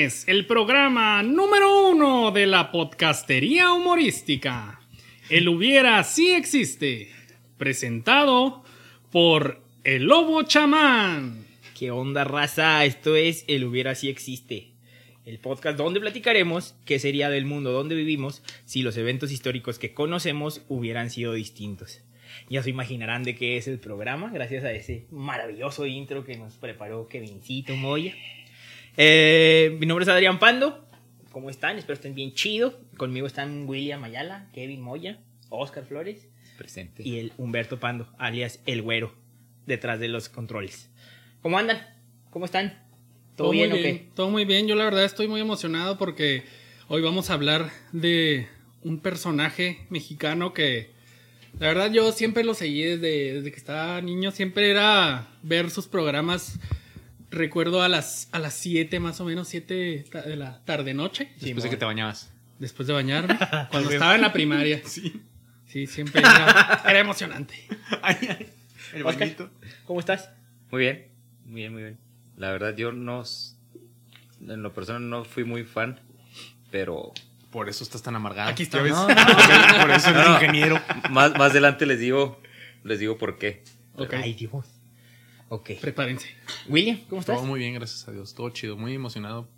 El programa número uno de la podcastería humorística. El hubiera sí existe. Presentado por el lobo chamán. ¿Qué onda, raza? Esto es El hubiera sí existe. El podcast donde platicaremos qué sería del mundo donde vivimos si los eventos históricos que conocemos hubieran sido distintos. Ya se imaginarán de qué es el programa, gracias a ese maravilloso intro que nos preparó Kevincito Moya. Eh, mi nombre es Adrián Pando. ¿Cómo están? Espero estén bien chido. Conmigo están William Ayala, Kevin Moya, Oscar Flores Presente. y el Humberto Pando, alias El Güero, detrás de los controles. ¿Cómo andan? ¿Cómo están? ¿Todo, bien, muy o qué? Todo muy bien. Yo la verdad estoy muy emocionado porque hoy vamos a hablar de un personaje mexicano que la verdad yo siempre lo seguí desde, desde que estaba niño. Siempre era ver sus programas. Recuerdo a las a las 7 más o menos, 7 de la tarde-noche. Después de que te bañabas. Después de bañarme. cuando estaba en la primaria. Sí. Sí, siempre era, era emocionante. El Oscar, bañito. ¿Cómo estás? Muy bien, muy bien, muy bien. La verdad, yo no. En lo personal no fui muy fan, pero. Por eso estás tan amargado. Aquí está. ¿Ya ves? No, Por- Por eso eres No, no. ingeniero. Más, más adelante les digo. Les digo por qué. Ok, Ay, Dios. Ok. prepárense. William, ¿cómo estás? Todo muy bien, gracias a Dios. Todo chido, muy emocionado.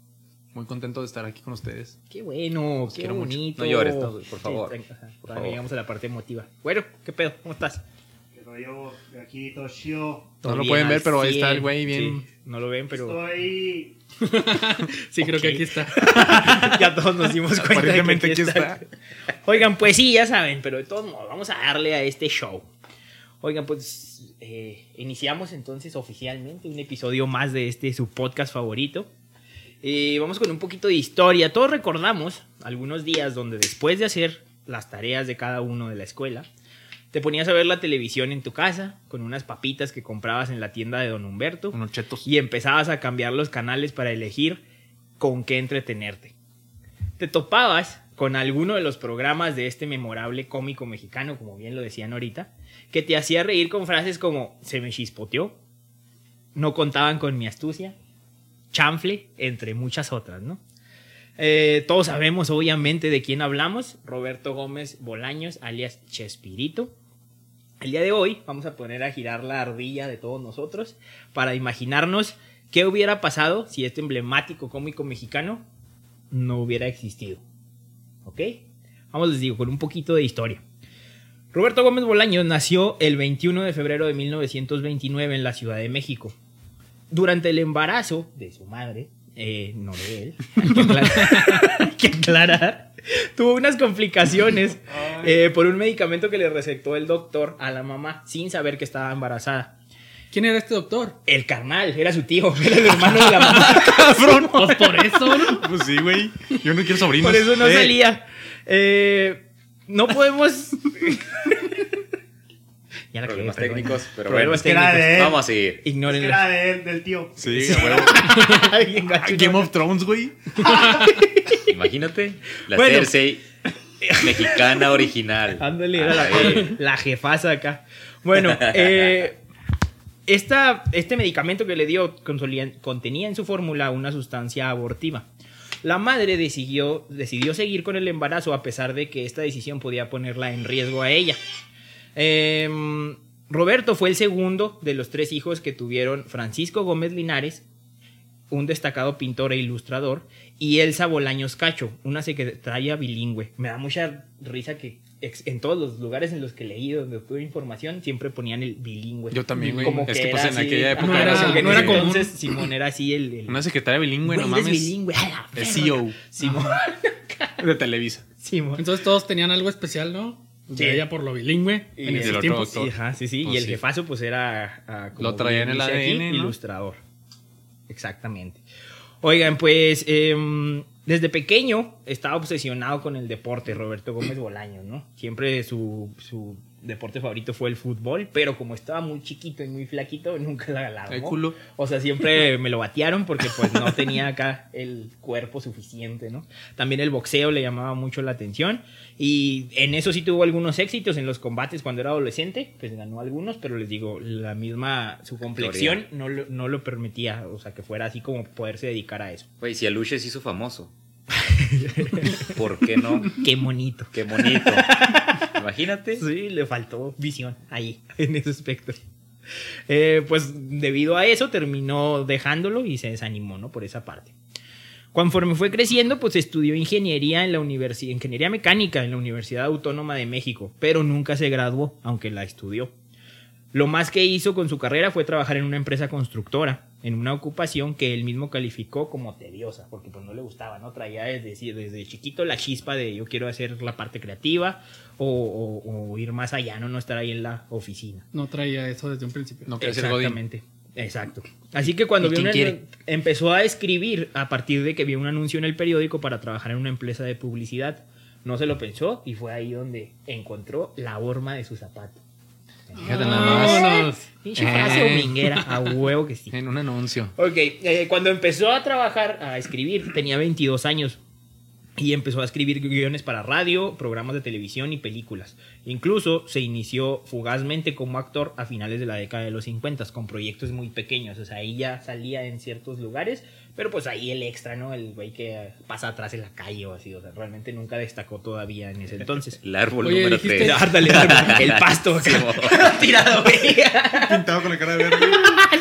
Muy contento de estar aquí con ustedes. Qué bueno, qué quiero mucho. bonito. No llores, no, por favor. Sí, Por favor. llegamos a la parte emotiva. Bueno, ¿qué pedo? ¿Cómo estás? De aquí, Toshio. Todo No lo pueden ver, pero ahí está 100. el güey bien. Sí, no lo ven, pero Estoy. Sí, creo que aquí está. ya todos nos dimos cuenta. de que Aparentemente aquí está. Oigan, pues sí, ya saben, pero de todos modos, vamos a darle a este show. Oigan, pues eh, iniciamos entonces oficialmente un episodio más de este su podcast favorito. Eh, vamos con un poquito de historia. Todos recordamos algunos días donde después de hacer las tareas de cada uno de la escuela, te ponías a ver la televisión en tu casa con unas papitas que comprabas en la tienda de Don Humberto Unos chetos. y empezabas a cambiar los canales para elegir con qué entretenerte. Te topabas con alguno de los programas de este memorable cómico mexicano, como bien lo decían ahorita, que te hacía reír con frases como se me chispoteó, no contaban con mi astucia, chanfle, entre muchas otras, ¿no? Eh, todos sabemos obviamente de quién hablamos, Roberto Gómez Bolaños, alias Chespirito. El día de hoy vamos a poner a girar la ardilla de todos nosotros para imaginarnos qué hubiera pasado si este emblemático cómico mexicano no hubiera existido. ¿Ok? Vamos, les digo, con un poquito de historia. Roberto Gómez Bolaños nació el 21 de febrero de 1929 en la Ciudad de México. Durante el embarazo de su madre, eh, no de él, hay que aclarar, hay que aclarar, tuvo unas complicaciones eh, por un medicamento que le recetó el doctor a la mamá sin saber que estaba embarazada. ¿Quién era este doctor? El carnal, era su tío, era el hermano de la mamá. Cabrón. Pues por eso, ¿no? Pues sí, güey. Yo no quiero sobrinos. Por eso no Eh, salía. Eh, no podemos. ya la Problemas perdón. técnicos, pero Problemas bueno. Técnicos. de él. Vamos a seguir. Ignórenlo. era de él, del tío. Sí, gacho, Game of Thrones, güey. Imagínate. La Bueno. Cersei mexicana original. Ándale, era la, la jefaza acá. Bueno, eh, esta, este medicamento que le dio contenía en su fórmula una sustancia abortiva. La madre decidió, seguir con el embarazo a pesar de que esta decisión podía ponerla en riesgo a ella. Em, Roberto fue el segundo de los tres hijos que tuvieron Francisco Gómez Linares, un destacado pintor e ilustrador, y Elsa Bolaños Cacho, una secretaria bilingüe. Me da mucha risa que en todos los lugares en los que leí, donde obtuve información, siempre ponían el bilingüe. Yo también, güey. Como Es que, era pues, en así- aquella época No era- en no era ese común. Entonces, Simón era así el... el- Una secretaria bilingüe, no mames. bilingüe, a la Es verga. CEO Simón. de Televisa. Simón. Entonces todos tenían algo especial, ¿no? De Sí. ella por lo bilingüe Y en el tiempos. doctor. Sí, ajá, sí, sí. Pues y el sí. jefazo, pues era. ah, como Lo traía en el ADN, ¿no? Ilustrador. Exactamente. Oigan, pues. em, desde pequeño estaba obsesionado con el deporte, Roberto Gómez Bolaños, ¿no? Siempre su, su deporte favorito fue el fútbol, pero como estaba muy chiquito y muy flaquito, nunca la la El culo. O sea, siempre me lo batearon porque pues no tenía acá el cuerpo suficiente, ¿no? También el boxeo le llamaba mucho la atención y en eso sí tuvo algunos éxitos en los combates cuando era adolescente, pues ganó algunos, pero les digo, la misma, su complexión no lo, no lo permitía, o sea, que fuera así como poderse dedicar a eso. Güey, si Aluche se hizo famoso. ¿Por qué no? Qué bonito. Qué bonito. Imagínate. Sí, le faltó visión ahí, en ese aspecto. Eh, pues debido a eso terminó dejándolo y se desanimó, ¿no? Por esa parte. Conforme fue creciendo, pues estudió ingeniería en la ingeniería mecánica en la Universidad Autónoma de México, pero nunca se graduó, aunque la estudió. Lo más que hizo con su carrera fue trabajar en una empresa constructora, en una ocupación que él mismo calificó como tediosa, porque pues no le gustaba, ¿no? Traía desde, desde chiquito la chispa de yo quiero hacer la parte creativa o, o- o ir más allá, ¿no? No estar ahí en la oficina. No traía eso desde un principio. No ser. Exactamente. Exacto. Así que cuando ¿Y vio una- empezó a escribir a partir de que vio un anuncio en el periódico para trabajar en una empresa de publicidad. No se lo pensó y fue ahí donde encontró la horma de su zapato. Fíjate nada más. Vámonos. Pinche frase Eh. dominguera, a huevo que sí. En un anuncio. Ok, eh, cuando empezó a trabajar, a escribir, tenía 22 años. Y empezó a escribir guiones para radio, programas de televisión y películas. Incluso se inició fugazmente como actor a finales de la década de los 50 con proyectos muy pequeños. O sea, ahí ya salía en ciertos lugares, pero pues ahí el extra, ¿no? El güey que pasa atrás en la calle o así. O sea, realmente nunca destacó todavía en ese entonces. El árbol Oye, número dijiste- 3. Árdale, árdale, el pasto acá, tirado, güey. Pintado con la cara verde.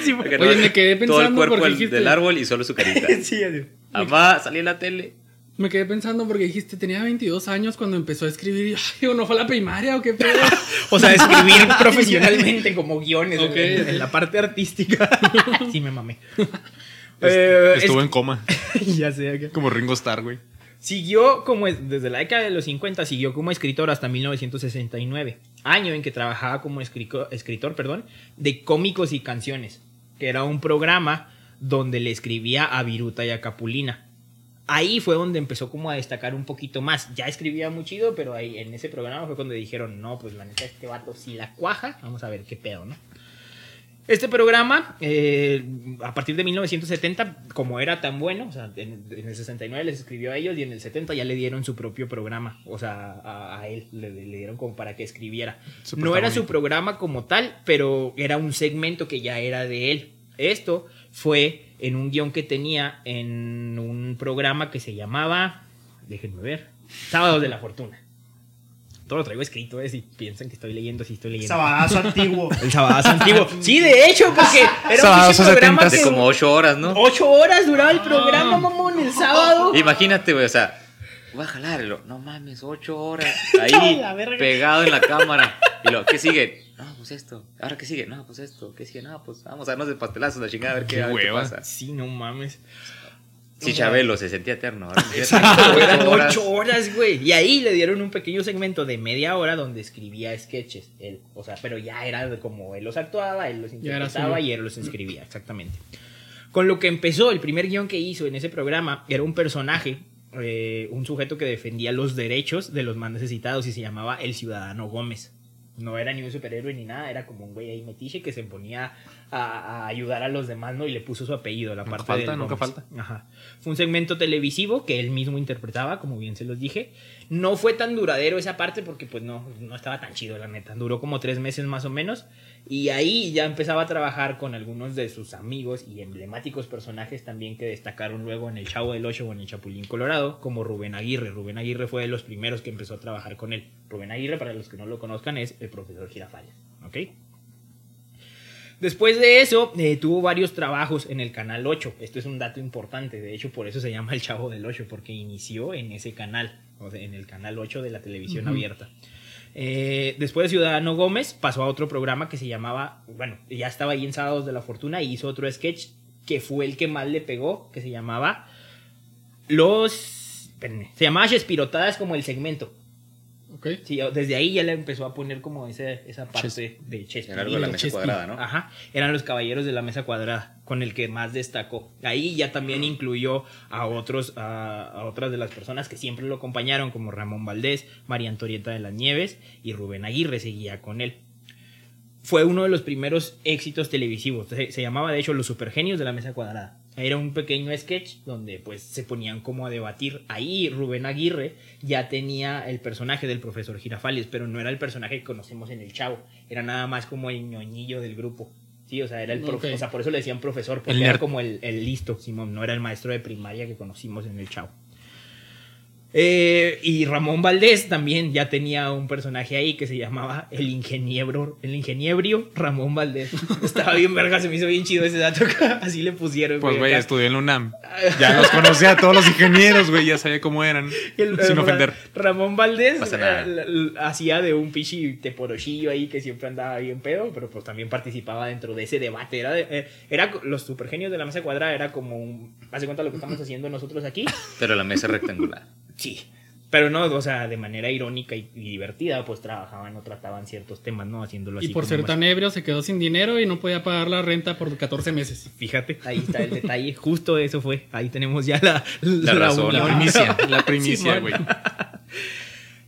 Sí. Oye, me quedé Todo el pensando cuerpo del- dijiste- del árbol y solo su carita. Sí, así. Mamá, salí en la tele. Me quedé pensando porque dijiste, tenía 22 años cuando empezó a escribir. Y, ay, digo, ¿no fue a la primaria o qué pedo? O sea, escribir profesionalmente como guiones en, en la parte artística. sí, me mamé. Eh, Estuvo es- en coma. ya sé. Como Ringo Starr, güey. Siguió como es- desde la década de los 50, siguió como escritor hasta 1969, año en que trabajaba como escrico- escritor, perdón, de cómicos y canciones, que era un programa donde le escribía a Viruta y a Capulina. Ahí fue donde empezó como a destacar un poquito más. Ya escribía muy chido, pero ahí en ese programa fue cuando dijeron, no, pues la neta este vato si la cuaja, vamos a ver qué pedo, ¿no? Este programa, eh, a partir de 1970, como era tan bueno, o sea, en, en el 69 les escribió a ellos y en el 70 ya le dieron su propio programa, o sea, a, a él le, le dieron como para que escribiera. No era su programa como tal, pero era un segmento que ya era de él. Esto fue en un guion que tenía en un programa que se llamaba, déjenme ver, Sábados de la Fortuna. Todo lo traigo escrito, eh, si piensan que estoy leyendo, si estoy leyendo. Sabadazo antiguo. El sabadazo antiguo. Sí, de hecho, porque era un Sabadazo pinche programa 70s. que De como 8 horas, ¿no? ocho horas duraba el programa, mamón, el sábado. Imagínate, güey, o sea, voy a jalarlo. No mames, 8 horas. Ahí, La verga. pegado en la cámara. Y lo, ¿qué sigue? No, pues esto. ¿Ahora qué sigue? No, pues esto. ¿Qué sigue? No, pues vamos a darnos de pastelazos, la chingada, a ver qué, Qué a ver qué hueva. pasa. Sí, no mames. Si Chabelo se sentía eterno. Ahora Exacto, eran ocho horas. güey. Y ahí le dieron un pequeño segmento de media hora donde escribía sketches. Él, o sea, pero ya era de como él los actuaba, él los interpretaba y él los escribía, exactamente. Con lo que empezó, el primer guion que hizo en ese programa era un personaje, eh, un sujeto que defendía los derechos de los más necesitados y se llamaba el Ciudadano Gómez. No era ni un superhéroe ni nada, era como un güey ahí metiche que se ponía a, a ayudar a los demás, ¿no? Y le puso su apellido, la Nunca parte falta, del nunca falta. Ajá. Fue un segmento televisivo que él mismo interpretaba, como bien se los dije. No fue tan duradero esa parte porque pues no, no estaba tan chido, la neta. Duró como tres meses más o menos. Y ahí ya empezaba a trabajar con algunos de sus amigos y emblemáticos personajes también que destacaron luego en El Chavo del Ocho o en El Chapulín Colorado, como Rubén Aguirre. Rubén Aguirre fue de los primeros que empezó a trabajar con él. Rubén Aguirre, para los que no lo conozcan, es el profesor Girafales. ¿Ok? Después de eso, eh, tuvo varios trabajos en el Canal 8. Esto es un dato importante. De hecho, por eso se llama El Chavo del 8, porque inició en ese canal, o sea, en el Canal 8 de la televisión abierta. Eh, después de Ciudadano Gómez, pasó a otro programa que se llamaba, bueno, ya estaba ahí en Sábados de la Fortuna y hizo otro sketch que fue el que más le pegó, que se llamaba Los... se llamaba Chespirotadas como el segmento. Sí, desde ahí ya le empezó a poner como ese, esa parte de Chespirito. Era algo de la mesa cuadrada, ¿no? Ajá, eran los caballeros de la mesa cuadrada, con el que más destacó. Ahí ya también incluyó a otros, a, a otras de las personas que siempre lo acompañaron, como Ramón Valdés, María Antonieta de las Nieves y Rubén Aguirre seguía con él. Fue uno de los primeros éxitos televisivos. Se, se llamaba de hecho Los Supergenios de la Mesa Cuadrada. Era un pequeño sketch donde pues se ponían como a debatir. Ahí Rubén Aguirre ya tenía el personaje del profesor Girafales, pero no era el personaje que conocemos en el Chavo. Era nada más como el ñoñillo del grupo. Sí, o sea, era el profe- Ok. o sea, por eso le decían profesor, porque El era nerd. como el, el listo, Simón, no era el maestro de primaria que conocimos en el Chavo. Eh, y Ramón Valdés también ya tenía un personaje ahí que se llamaba el ingeniero, el ingeniebrio Ramón Valdés. Estaba bien verga, se me hizo bien chido ese dato. Así le pusieron. Pues, güey, estudié en la UNAM. Ya los conocía a todos los ingenieros, güey. Ya sabía cómo eran. El- sin ofender. Ramón Valdés eh, hacía de un pichi teporochillo ahí que siempre andaba bien pedo, pero pues también participaba dentro de ese debate. Era, de- eh, era los supergenios de la mesa cuadrada, era como un. ¿Hace cuenta lo que estamos haciendo nosotros aquí? Pero la mesa rectangular. Sí. Pero no, o sea, de manera irónica y, y divertida, pues trabajaban o trataban ciertos temas, ¿no? Haciéndolo así. Y por ser más- tan ebrio se quedó sin dinero y no podía pagar la renta por 14 meses. Fíjate, ahí está el detalle. Justo eso fue. Ahí tenemos ya la, La razón, La unión. primicia, la primicia, güey.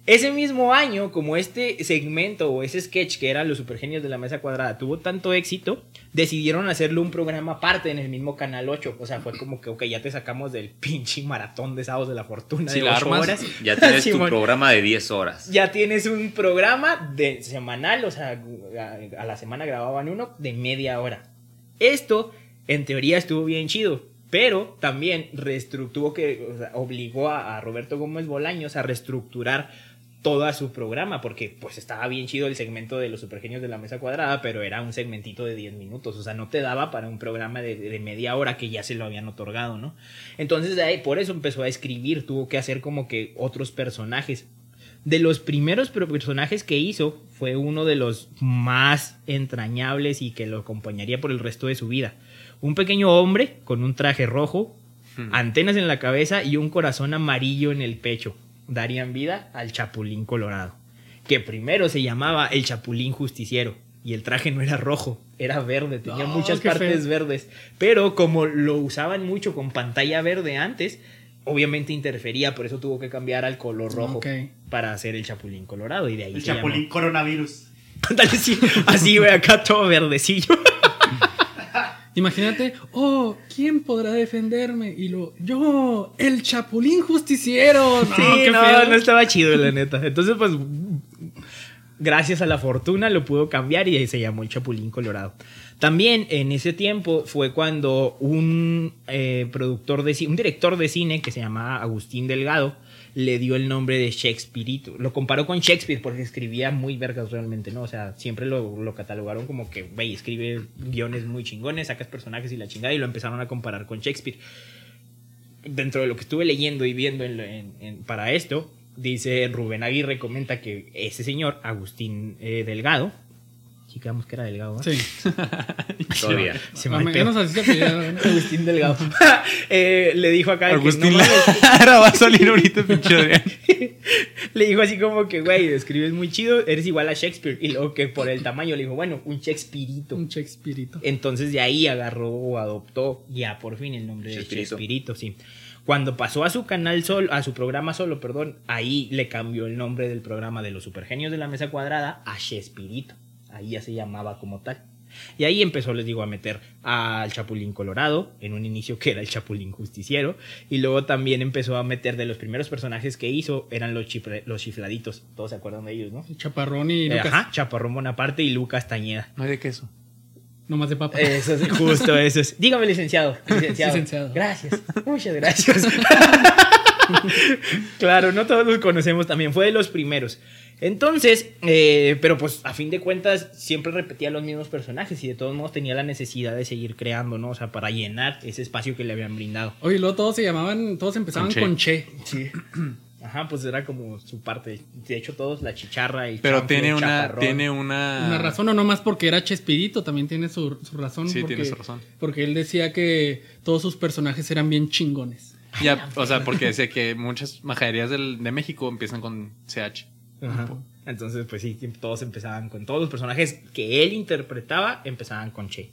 Ese mismo año, como este segmento o ese sketch que era Los Supergenios de la Mesa Cuadrada tuvo tanto éxito, decidieron hacerle un programa aparte en el mismo Canal 8. O sea, fue como que, ok, ya te sacamos del pinche maratón de sábados de la fortuna Si de la 8 armas, horas. Ya tienes tu programa de 10 horas. Ya tienes un programa de semanal, o sea, a, a la semana grababan uno de media hora. Esto, en teoría, estuvo bien chido, pero también reestructuró que o sea, obligó a, a Roberto Gómez Bolaños a reestructurar todo su programa, porque pues estaba bien chido el segmento de los supergenios de la mesa cuadrada, pero era un segmentito de 10 minutos, o sea, no te daba para un programa de, de media hora que ya se lo habían otorgado, ¿no? Entonces, de ahí, por eso empezó a escribir, tuvo que hacer como que otros personajes. De los primeros personajes que hizo, fue uno de los más entrañables y que lo acompañaría por el resto de su vida. Un pequeño hombre con un traje rojo, antenas en la cabeza y un corazón amarillo en el pecho. Darían vida al Chapulín Colorado, que primero se llamaba el Chapulín Justiciero. Y el traje no era rojo, era verde, tenía No, muchas partes feo. verdes. Pero como lo usaban mucho con pantalla verde antes, obviamente interfería, por eso tuvo que cambiar al color rojo Ok. para hacer el Chapulín Colorado. Y de ahí El se chapulín coronavirus. llamó. Ándale, sí, así, güey, acá todo verdecillo. Imagínate, oh, ¿quién podrá defenderme? Y lo, yo, el chapulín justiciero. No, sí, qué no, feo. no estaba chido, la neta. Entonces, pues, gracias a la fortuna lo pudo cambiar y se llamó el Chapulín Colorado. También en ese tiempo fue cuando un eh, productor de cine, un director de cine que se llamaba Agustín Delgado, le dio el nombre de Shakespeareito. Lo comparó con Shakespeare porque escribía muy vergas realmente, ¿no? O sea, siempre lo, lo catalogaron como que, güey, escribe guiones muy chingones, sacas personajes y la chingada y lo empezaron a comparar con Shakespeare dentro de lo que estuve leyendo y viendo en- en- en- para esto, dice Rubén Aguirre, comenta que ese señor, Agustín eh, Delgado, quedamos que era Delgado, ¿no? Sí. Todavía. Se me o menos así ¿no? Agustín Delgado. Eh, le dijo acá que Agustín no mames, Lara va a salir ahorita, pinche le dijo así como que, güey, escribes muy chido, eres igual a Shakespeare. Y luego que por el tamaño le dijo, bueno, un Shakespeareito. Un Shakespeareito. Entonces de ahí agarró o adoptó ya por fin el nombre de. Chespirito, sí. Cuando pasó a su canal solo, a su programa solo, perdón, ahí le cambió el nombre del programa de los supergenios de la mesa cuadrada a Chespirito. Ahí ya se llamaba como tal. Y ahí empezó, les digo, a meter al Chapulín Colorado, en un inicio que era el Chapulín Justiciero, y luego también empezó a meter de los primeros personajes que hizo, eran los, chifre- los chifladitos, todos se acuerdan de ellos, ¿no? Chaparrón y Eh, Lucas. Ajá, Chaparrón Bonaparte y Lucas Tañeda. No hay de queso. Nomás de papa. Eso es justo eso. Es. Dígame, licenciado. Licenciado. Licenciado. Gracias. Muchas gracias. claro, no todos los conocemos también. Fue de los primeros. Entonces, eh, pero pues a fin de cuentas siempre repetía los mismos personajes y de todos modos tenía la necesidad de seguir creando, ¿no? O sea, para llenar ese espacio que le habían brindado. Oye, luego todos se llamaban, todos empezaban Con con Che. Sí. Ajá, pues era como su parte. De hecho, todos la chicharra, el Pero tiene una, tiene una. Una razón, o no más porque era Chespirito, también tiene su, su razón. Sí, porque, tiene su razón. Porque él decía que todos sus personajes eran bien chingones. Ya, o sea, porque decía que muchas majaderías del- de México empiezan con CH. Entonces, pues sí, todos empezaban con todos los personajes que él interpretaba, empezaban con Che.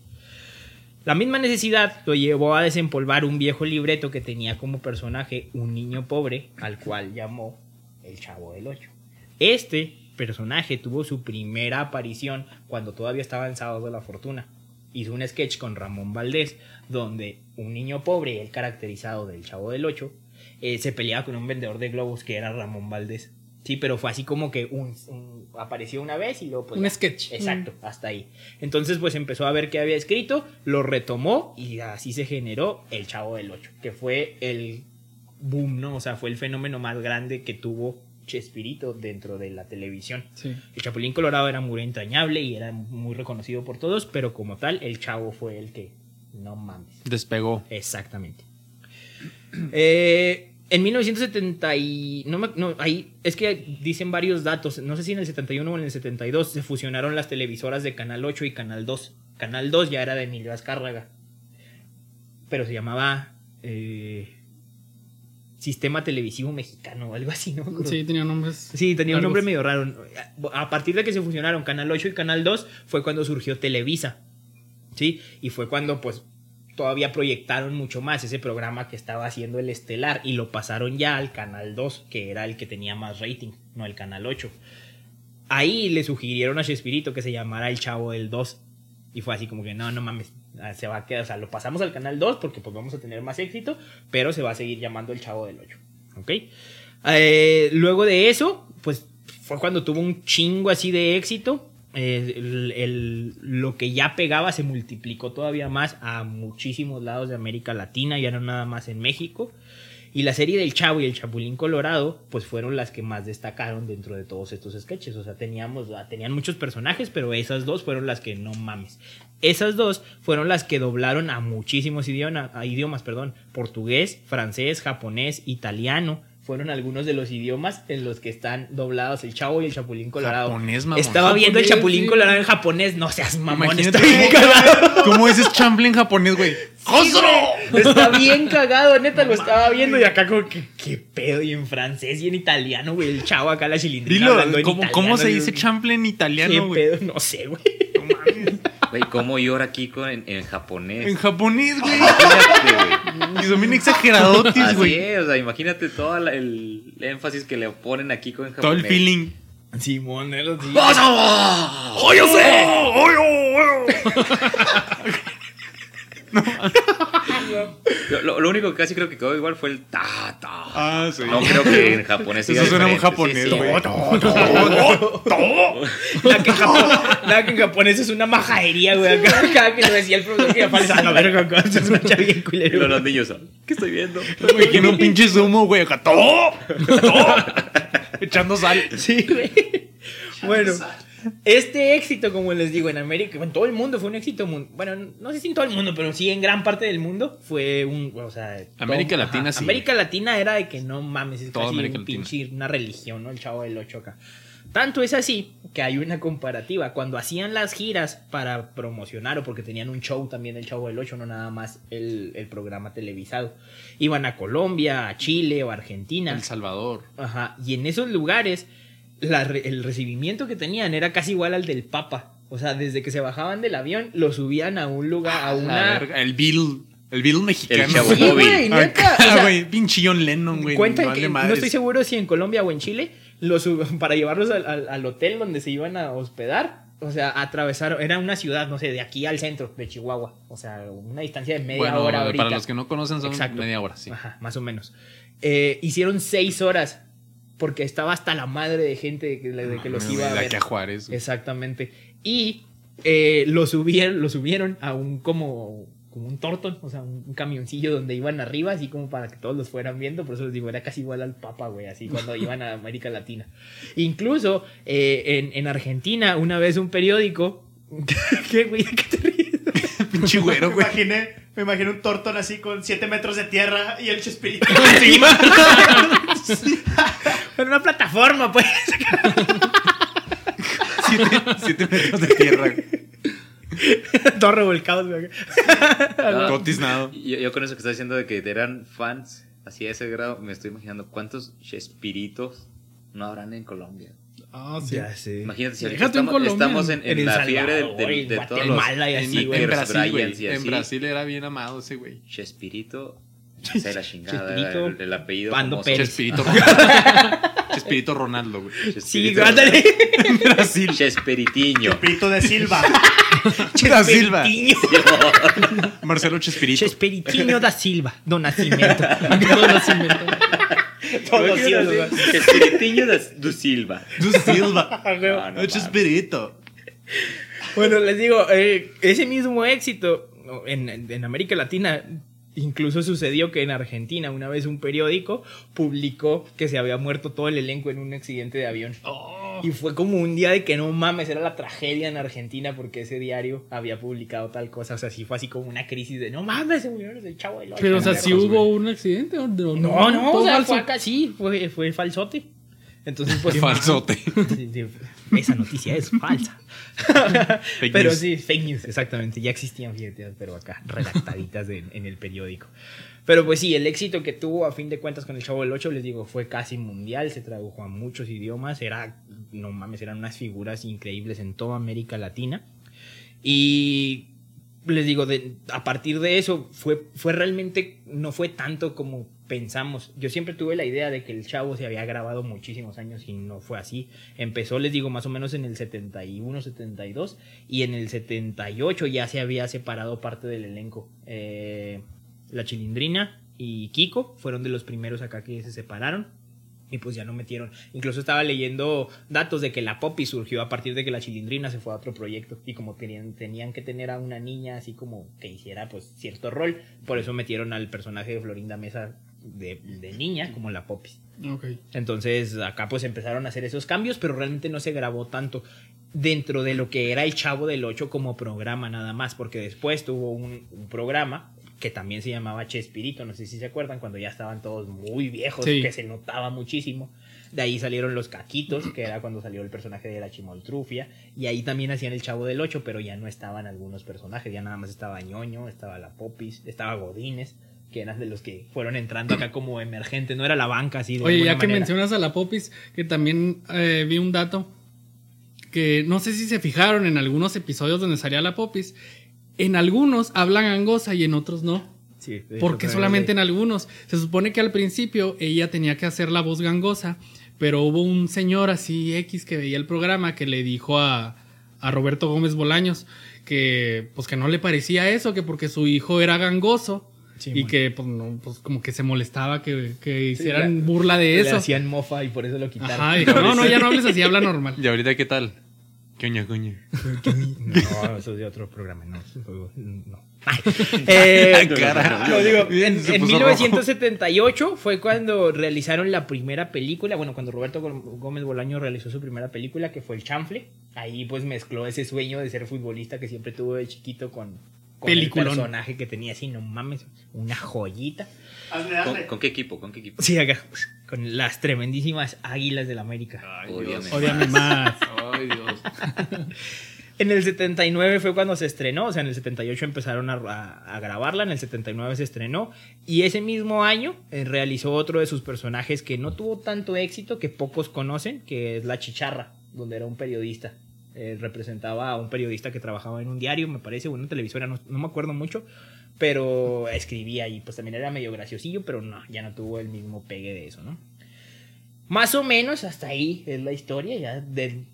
La misma necesidad lo llevó a desempolvar un viejo libreto que tenía como personaje un niño pobre, al cual llamó el Chavo del Ocho. Este personaje tuvo su primera aparición cuando todavía estaba en Sábado de la Fortuna. Hizo un sketch con Ramón Valdés, donde un niño pobre, el caracterizado del Chavo del Ocho, eh, se peleaba con un vendedor de globos que era Ramón Valdés. Sí, pero fue así como que un, un- apareció una vez y luego pues Un ya. sketch. Exacto, hasta ahí. Entonces pues empezó a ver que había escrito, lo retomó y así se generó el Chavo del Ocho, que fue el boom, ¿no? O sea, fue el fenómeno más grande que tuvo Chespirito dentro de la televisión. Sí. El Chapulín Colorado era muy entrañable y era muy reconocido por todos, pero como tal, el Chavo fue el que no mames. Despegó. Exactamente. Eh, en 1970 y... No, me- no, ahí es que dicen varios datos. No sé si en el 71 o en el 72 se fusionaron las televisoras de Canal 8 y Canal 2. Canal 2 ya era de Emilio Azcárraga. Pero se llamaba... eh, Sistema Televisivo Mexicano o algo así, ¿no? Sí, tenía nombres. Sí, tenía un nombre medio raro. A partir de que se fusionaron Canal 8 y Canal 2 fue cuando surgió Televisa. ¿Sí? Y fue cuando pues todavía proyectaron mucho más ese programa que estaba haciendo el Estelar y lo pasaron ya al Canal 2, que era el que tenía más rating, no el Canal 8. Ahí le sugirieron a Chespirito que se llamara El Chavo del 2. Y fue así como que no, no mames, ah, se va a quedar, o sea, lo pasamos al Canal 2 porque pues vamos a tener más éxito, pero se va a seguir llamando El Chavo del 8. ¿Ok? Eh, luego de eso, pues fue cuando tuvo un chingo así de éxito. El- lo que ya pegaba se multiplicó todavía más a muchísimos lados de América Latina, ya no nada más en México. Y la serie del Chavo y el Chapulín Colorado, pues fueron las que más destacaron dentro de todos estos sketches. O sea, teníamos, ah, tenían muchos personajes, pero esas dos fueron las que no mames. Esas dos fueron las que doblaron a muchísimos idiomas, perdón, portugués, francés, japonés, italiano. Fueron algunos de los idiomas en los que están doblados el Chavo y el Chapulín Colorado. Japonés, mamón. Estaba viendo el Chapulín sí. Colorado en japonés. No seas mamón, Imagínate está bien cagado. cómo dices chample en japonés, güey. Está bien cagado, neta, lo estaba viendo y acá como que, qué pedo, y en francés y en italiano, güey, el chavo acá la chilindrina Dilo, hablando en ¿cómo, italiano, cómo se dice chample en ¿Qué italiano, güey? pedo? No sé, güey. Güey, ¿cómo llora Kiko en, en japonés? En japonés, güey. Imagínate, güey. Y son bien exageradotis, Así güey. es, o sea, imagínate todo el énfasis que le ponen a Kiko en Todo el japonés. feeling. Simón, él sí. ¡Oh, yo sé! Lo, lo- lo único que casi creo que quedó igual fue el ta ta. Ah, sí. No creo que en japonés Eso suena muy japonés, sí, güey. La que, la que en japonés es una majadería, güey. Acá, cada que lo decía el profesor que a la verga, acá se escucha bien Y culero. los niños, ¿qué estoy viendo? Me imagino un pinche sumo, güey. Acá todo. Echando sal. Sí, güey. Bueno, este éxito, como les digo, en América, en todo el mundo fue un éxito. Bueno, no sé si en todo el mundo, pero sí en gran parte del mundo fue un. O sea, América todo- Latina, sí. América Latina era de que no mames, es Toda casi América un Latina. pinche una religión, ¿no? El chavo del 8 acá. Tanto es así que hay una comparativa. Cuando hacían las giras para promocionar o porque tenían un show también el Chavo del 8, no nada más el, el programa televisado. Iban a Colombia, a Chile o Argentina. El Salvador. Ajá. Y en esos lugares, la el recibimiento que tenían era casi igual al del Papa. O sea, desde que se bajaban del avión, lo subían a un lugar, a La una. verga, El Bill. El Bill mexicano. El Sí, güey, neta. Acá, o sea, güey. Pinche John Lennon, güey. que no estoy seguro si en Colombia o en Chile, lo sub- para llevarlos al, al- al hotel donde se iban a hospedar. O sea, atravesaron, era una ciudad, no sé, de aquí al centro de Chihuahua. O sea, una distancia de media Bueno, hora ahorita. para los que no conocen son Exacto. media hora, sí. Ajá, más o menos. Eh, hicieron seis horas porque estaba hasta la madre de gente de que, de que los iba a ver. aquí a Juárez. Exactamente. Y eh, lo, subieron, lo subieron a un como, como un tortón, o sea, un, un camioncillo donde iban arriba, así como para que todos los fueran viendo. Por eso les digo, era casi igual al Papa, güey, así cuando iban a América Latina. Incluso eh, en, en Argentina, una vez un periódico. ¿Qué, güey? ¿De ¿Qué te? Pinche güero, Me imaginé, me imaginé un tortón así con 7 metros de tierra y el chespirito. En una plataforma, pues. Siete, siete metros de tierra. güey. Todo revolcado, güey. Ah, Todo tiznado. yo, yo con eso que estás diciendo de que eran fans así a ese grado, me estoy imaginando cuántos Chespiritos no habrán en Colombia. Ah, sí. Ya sé. Imagínate si Déjate en estamos, Colombia, estamos en, en En la fiebre de, de- en de todos los Guatemala y así, en, güey. en Brasil. Bryans y En así. Brasil era bien amado ese güey. Chespirito. Sé la chingada. Chespirito, el, el apellido. Pando famoso. Pérez. Chespirito Ronaldo. Chespirito Ronaldo, güey. Sí, Chespirito. ándale. En Brasil. Chespiritiño. Pito de Silva. Da Silva. Chespiritiño. Marcelo Chespirito. Chespiritiño da Silva. Don Nacimiento. Todo nacimiento. Chespiritiño da du Silva. Du Silva. No, no. Bueno, les digo, eh, ese mismo éxito en, en América Latina, incluso sucedió que en Argentina una vez un periódico publicó que se había muerto todo el elenco en un accidente de avión. Y fue como un día de que no mames, era la tragedia en Argentina porque ese diario había publicado tal cosa. O sea, sí fue así como una crisis de no mames, se murieron el chavo del Ocho". Pero, o sea, si hubo un accidente o no. No, no, todo o sea, fue acá sí, fue, fue falsote. Entonces, pues. Falsote. Esa noticia es falsa. Fake pero news. sí, fake news, exactamente. Ya existían, fíjate, pero acá, redactaditas en, en el periódico. Pero pues sí, el éxito que tuvo a fin de cuentas con el Chavo del 8, les digo, fue casi mundial, se tradujo a muchos idiomas, era, no mames, eran unas figuras increíbles en toda América Latina. Y les digo, de- a partir de eso fue, fue realmente, no fue tanto como pensamos. Yo siempre tuve la idea de que el chavo se había grabado muchísimos años y no fue así. Empezó, les digo, más o menos en el 71, 72 y en el 78 ya se había separado parte del elenco. Eh, la Chilindrina y Kiko fueron de los primeros acá que se separaron. Y pues ya no metieron. Incluso estaba leyendo datos de que la Poppy surgió a partir de que la Chilindrina se fue a otro proyecto. Y como querían, tenían que tener a una niña así como que hiciera pues cierto rol. Por eso metieron al personaje de Florinda Mesa de, de niña como la Poppy. Entonces acá pues empezaron a hacer esos cambios, pero realmente no se grabó tanto dentro de lo que era el Chavo del 8 como programa nada más, porque después tuvo un, un programa que también se llamaba Chespirito, no sé si se acuerdan, cuando ya estaban todos muy viejos, Sí. que se notaba muchísimo. De ahí salieron los caquitos, que era cuando salió el personaje de la chimoltrufia, y ahí también hacían el Chavo del 8, pero ya no estaban algunos personajes, ya nada más estaba ñoño, estaba la Popis, estaba Godines, que eran de los que fueron entrando acá como emergente, no era la banca así de Oye, ya que manera. mencionas a la Popis, que también eh, vi un dato que no sé si se fijaron en algunos episodios donde salía la Popis. En algunos hablan gangosa y en otros no. Sí, de hecho, ¿Por qué también solamente en algunos? Se supone que al principio ella tenía que hacer la voz gangosa, pero hubo un señor así X que veía el programa que le dijo a, a Roberto Gómez Bolaños que pues que no le parecía eso, que porque su hijo era gangoso Sí, y que pues, no, pues como que se molestaba que, que Sí, hicieran le- burla de Le eso. hacían mofa y por eso lo quitaron. Ajá, dijo, no, no, ya no hables así, habla normal. ¿Y ahorita qué tal? Coña, coña. No, eso es de otro programa, no. no. Eh, Carajo. no, digo, en, se en puso 1978 fue cuando realizaron la primera película, bueno, cuando Roberto Gómez Bolaño realizó su primera película, que fue El Chanfle. Ahí pues mezcló ese sueño de ser futbolista que siempre tuvo de chiquito con, con el Peliculón. personaje que tenía así, no mames, una joyita. Hazle, ¿Con, hazle. con qué equipo? ¿Con qué equipo? Sí, acá, con las tremendísimas águilas del América. Obviamente. Odiame más. Ay, Dios. En el 79 fue cuando se estrenó, o sea, en el 78 empezaron a, a- a grabarla, en el 79 se estrenó, y ese mismo año eh, realizó otro de sus personajes que no tuvo tanto éxito, que pocos conocen, que es La Chicharra, donde era un periodista. Eh, representaba a un periodista que trabajaba en un diario, me parece, o en una televisora, no, no me acuerdo mucho, pero escribía y pues también era medio graciosillo, pero no, ya no tuvo el mismo pegue de eso, ¿no? Más o menos hasta ahí es la historia, ya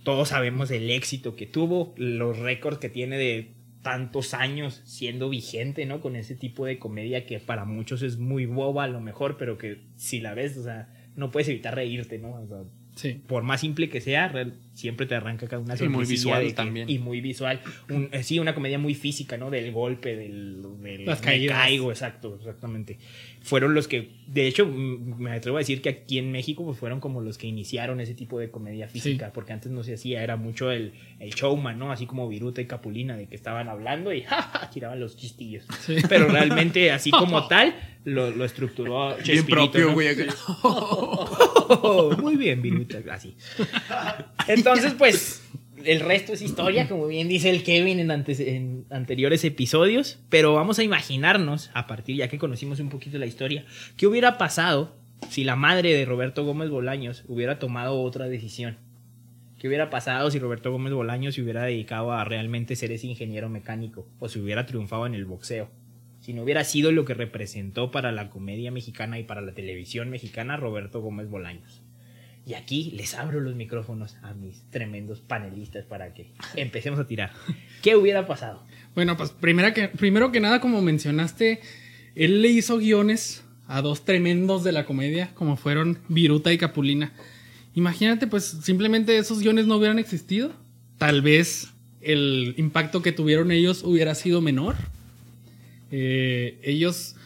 todos sabemos el éxito que tuvo, los récords que tiene de tantos años siendo vigente, ¿no? Con ese tipo de comedia que para muchos es muy boba a lo mejor, pero que si la ves, o sea, no puedes evitar reírte, ¿no? O sea, Sí. por más simple que sea, real- siempre te arranca cada una Y muy visual de que- también. Y muy visual. Un- eh, sí, una comedia muy física, ¿no? Del golpe, del... del Las caídas. caigo, exacto, exactamente. Fueron los que, de hecho, me atrevo a decir que aquí en México pues, fueron como los que iniciaron ese tipo de comedia física, porque antes no se hacía, era mucho el, el showman, ¿no? Así como Viruta y Capulina, de que estaban hablando y ¡ja, ja! tiraban los chistillos. Sí. Pero realmente, así como tal, lo, lo estructuró Bien propio, ¿no? güey. muy bien, Viruta, así. Entonces, pues, el resto es historia, como bien dice el Kevin en, en anteriores episodios, pero vamos a imaginarnos, a partir ya que conocimos un poquito la historia, qué hubiera pasado si la madre de Roberto Gómez Bolaños hubiera tomado otra decisión. ¿Qué hubiera pasado si Roberto Gómez Bolaños se hubiera dedicado a realmente ser ese ingeniero mecánico o si hubiera triunfado en el boxeo? Si no hubiera sido lo que representó para la comedia mexicana y para la televisión mexicana Roberto Gómez Bolaños. Y aquí les abro los micrófonos a mis tremendos panelistas para que empecemos a tirar. ¿Qué hubiera pasado? Bueno, pues primera que, primero que nada, como mencionaste, él le hizo guiones a dos tremendos de la comedia, como fueron Viruta y Capulina. Imagínate, pues simplemente esos guiones no hubieran existido. Tal vez el impacto que tuvieron ellos hubiera sido menor. Eh, ellos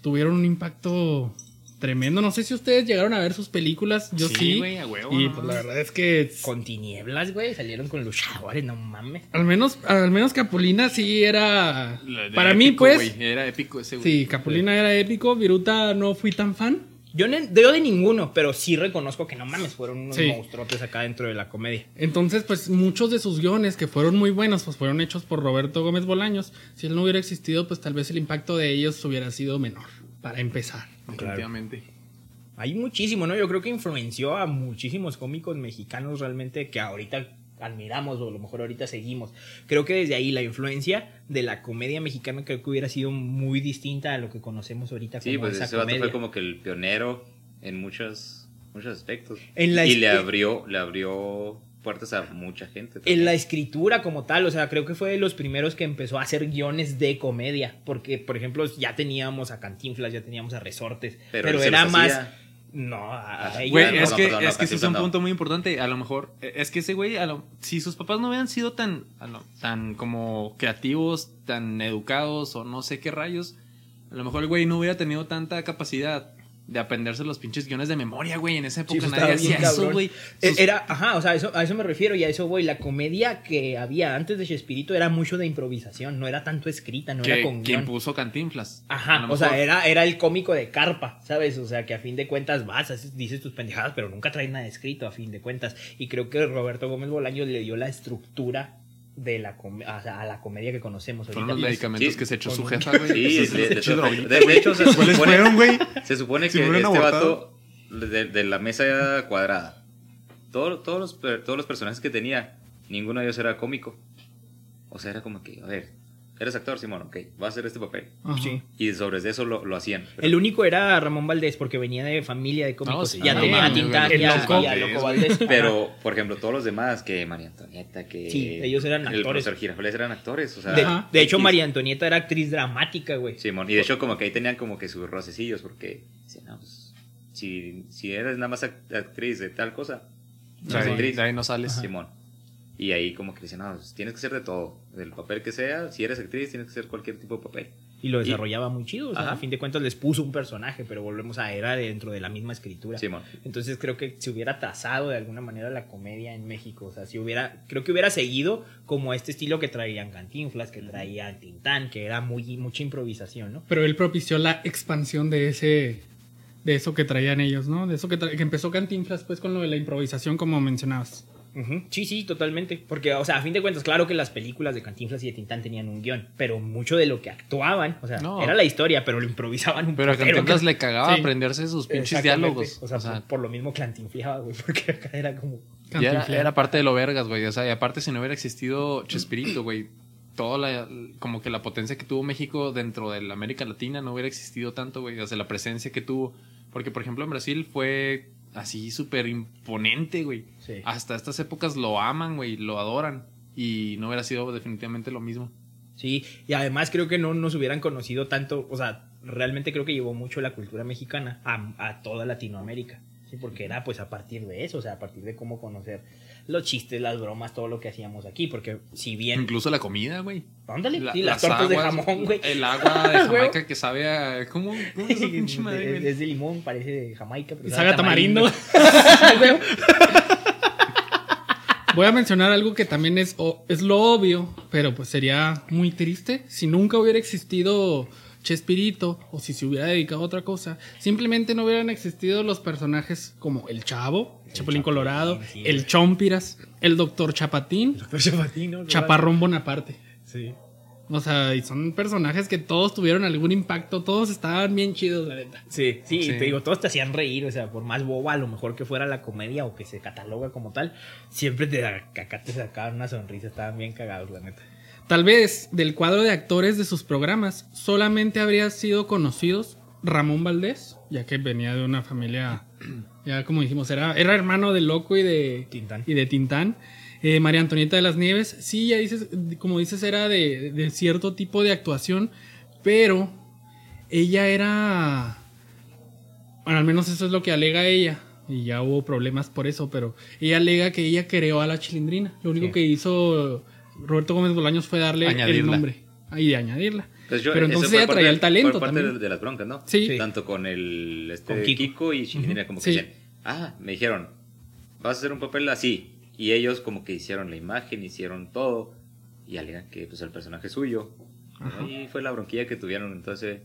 tuvieron un impacto tremendo. No sé si ustedes llegaron a ver sus películas. Yo sí. güey, a huevo. y no pues la verdad es que Con tinieblas, güey, salieron con luchadores, no mames. al menos, al menos Capulina sí era. Para mí, pues. Era épico ese, güey. Sí, Capulina era épico. Viruta no fui tan fan. Yo no yo de ninguno, pero sí reconozco que no mames, fueron unos Sí. monstruotes acá dentro de la comedia. Entonces, pues muchos de sus guiones que fueron muy buenos, pues fueron hechos por Roberto Gómez Bolaños. Si él no hubiera existido, pues tal vez el impacto de ellos hubiera sido menor, para empezar. Definitivamente. Hay muchísimo, ¿no? Yo creo que influenció a muchísimos cómicos mexicanos realmente que ahorita admiramos o a lo mejor ahorita seguimos. Creo que desde ahí la influencia de la comedia mexicana creo que hubiera sido muy distinta a lo que conocemos ahorita Sí, como pues esa ese vato fue como que el pionero en muchos, muchos aspectos. En la y le abrió, le abrió puertas a mucha gente. En la escritura como tal, o sea, creo que fue de los primeros que empezó a hacer guiones de comedia, porque por ejemplo ya teníamos a Cantinflas, ya teníamos a Resortes, pero, era más hacía. No, Güey, no, es no, que, perdón, no, es que ese es un punto muy importante. A lo mejor, eh, es que ese güey, a lo- si sus papás no hubieran sido tan, a lo- tan como creativos, tan educados o no sé qué rayos, a lo mejor el güey no hubiera tenido tanta capacidad de aprenderse los pinches guiones de memoria, güey. En esa época nadie hacía eso, güey. Sus- Era, ajá, o sea, eso, a eso me refiero y a eso voy. La comedia que había antes de Chespirito era mucho de improvisación, no era tanto escrita, no era con quien guion. puso Cantinflas. Ajá, o sea, era, era el cómico de carpa, ¿sabes? O sea, que a fin de cuentas vas, dices tus pendejadas, pero nunca traes nada escrito a fin de cuentas. Y creo que Roberto Gómez Bolaños le dio la estructura de la a la comedia que conocemos Fueron ahorita. los medicamentos Sí, que se echó su jefa, güey. Sí, Esas de, hecho se ¿Cuáles supone, fueron, se supone que este vato de, de la mesa cuadrada, todo- todos, los, todos los personajes que tenía, ninguno de ellos era cómico. O sea, era como que, a ver, eres actor, Simón, ok, va a hacer este papel. Sí. Y sobre eso lo, lo hacían. El único era Ramón Valdés porque venía de familia de cómicos. No, sí, ya no tenía a mames, Tintán y a, loco. Valdés. Pero, por ejemplo, todos los demás, que María Antonieta, que. Sí, ellos eran El actores. profesor Girafales eran actores. O sea, De, hecho. María Antonieta era actriz dramática, güey. Simón, y de hecho, como que ahí tenían como que sus rocecillos, porque. decían, no, pues, si, si eres nada más act- actriz de tal cosa, no De ahí, de ahí no sales. Simón. Y ahí como que dicen, no, pues, tienes que ser de todo. Del papel que sea, si eres actriz, tienes que ser cualquier tipo de papel. Y lo desarrollaba muy chido. O sea, Ajá. a fin de cuentas les puso un personaje, pero volvemos a era dentro de la misma escritura. Simón. Entonces creo que se hubiera trazado de alguna manera la comedia en México. O sea, si hubiera, creo que hubiera seguido como este estilo que traían Cantinflas, que traían Tintán, que era muy, mucha improvisación, ¿no? Pero él propició la expansión de ese de eso que traían ellos, ¿no? De eso que, que empezó Cantinflas pues con lo de la improvisación como mencionabas. Sí, sí, totalmente. Porque, o sea, a fin de cuentas, claro que las películas de Cantinflas y de Tintán tenían un guion, pero mucho de lo que actuaban, o sea, No. era la historia, pero lo improvisaban un Pero a Cantinflas que- le cagaba Sí. aprenderse sus pinches diálogos. O sea, O sea, por, por lo mismo cantinfleaba, güey, porque acá era como... era, Cantinflas. era parte de lo vergas, güey. O sea, y aparte si no hubiera existido Chespirito, güey, toda la, como que la potencia que tuvo México dentro de la América Latina no hubiera existido tanto, güey. O sea, la presencia que tuvo. Porque, por ejemplo, en Brasil fue así súper imponente, güey. Sí. Hasta estas épocas lo aman, güey, lo adoran. Y no hubiera sido definitivamente lo mismo. Sí, y además creo que no nos hubieran conocido tanto, o sea, realmente creo que llevó mucho la cultura mexicana a, a toda Latinoamérica. Sí, porque era pues a partir de eso, o sea, a partir de cómo conocer los chistes, las bromas, todo lo que hacíamos aquí, porque si bien... Incluso la comida, güey. Ándale, La- sí, las, tortas de jamón, güey. El agua de. Jamaica que sabe a. ¿Cómo? ¿Cómo es esa pinche madre, es, es de limón, parece de Jamaica. Pero Y sabe sabe a tamarindo. Voy a mencionar algo que también es, es lo obvio, pero pues sería muy triste si nunca hubiera existido Chespirito o si se hubiera dedicado a otra cosa. Simplemente no hubieran existido los personajes como el Chavo, Chapulín Colorado, sí. el Chompiras, el Doctor Chapatín, Pero Chapatín, ¿no? Chaparrón Bonaparte. Sí. O sea, y son personajes que todos tuvieron algún impacto, todos estaban bien chidos, la neta. Sí, sí, Sí. te digo, todos te hacían reír, o sea, por más boba a lo mejor que fuera la comedia o que se cataloga como tal, siempre te, acá te sacaban una sonrisa, estaban bien cagados, la neta. Tal vez del cuadro de actores de sus programas solamente habría sido conocidos Ramón Valdés, ya que venía de una familia, ya como dijimos, era, era hermano de Loco y de Tintán. Y de Tintán. Eh, María Antonieta de las Nieves, sí, ya dices, como dices, era de, de cierto tipo de actuación, pero ella era, bueno, al menos eso es lo que alega ella. Y ya hubo problemas por eso, pero ella alega que ella creó a la chilindrina. Lo único Sí. que hizo Roberto Gómez Bolaños fue darle el nombre. Y de añadirla. Pues yo- pero entonces ella traía el talento parte también. de, de las broncas, ¿no? Sí. Tanto con el este, Con Kiko. Kiko. y Chilindrina, como que Sí. decían, ah, me dijeron, vas a hacer un papel así. Y ellos como que hicieron la imagen, hicieron todo. Y alegan que pues el personaje es suyo. Ahí fue la bronquilla que tuvieron entonces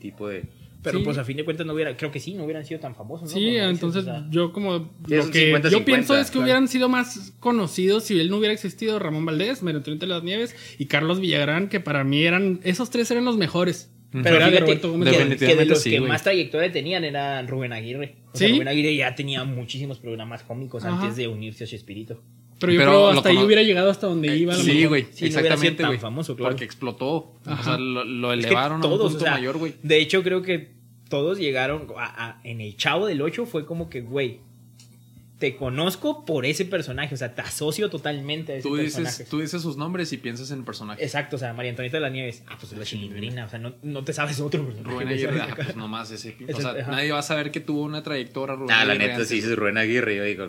tipo de... Pero Sí. pues a fin de cuentas no hubiera, creo que sí, no hubieran sido tan famosos, ¿no? Sí, Como dices, entonces o sea, yo como lo que 50-50, yo pienso es que claro. hubieran sido más conocidos si él no hubiera existido Ramón Valdés, María Antonieta de las Nieves y Carlos Villagrán, que para mí eran esos tres eran los mejores. Pero Fuera de fíjate Roberto Gómez que, de los sí, que güey. más trayectoria tenían era Rubén Aguirre. O sea, ¿Sí? Rubén Aguirre ya tenía muchísimos programas cómicos Ajá. antes de unirse a Chespirito. Pero yo Pero creo hasta ahí hubiera llegado hasta donde iba. Sí, güey, Sí, exactamente, tan güey. famoso, claro. Porque explotó. O sea, lo, lo Es que elevaron a un punto o sea, mayor, güey. De hecho, creo que todos llegaron a- a- en el Chavo del 8 fue como que, güey, te conozco por ese personaje, o sea, te asocio totalmente a ese Tú personaje. dices, tú dices sus nombres y piensas en el personaje. Exacto, o sea, María Antonieta de las Nieves, ah, pues es la chilindrina, o sea, no, no te sabes otro personaje. Rubén Aguirre, ah, pues nomás ese. O sea, ajá. nadie va a saber que tuvo una trayectoria Rubén Ah, la neta, antes. si dices Rubén Aguirre, yo digo,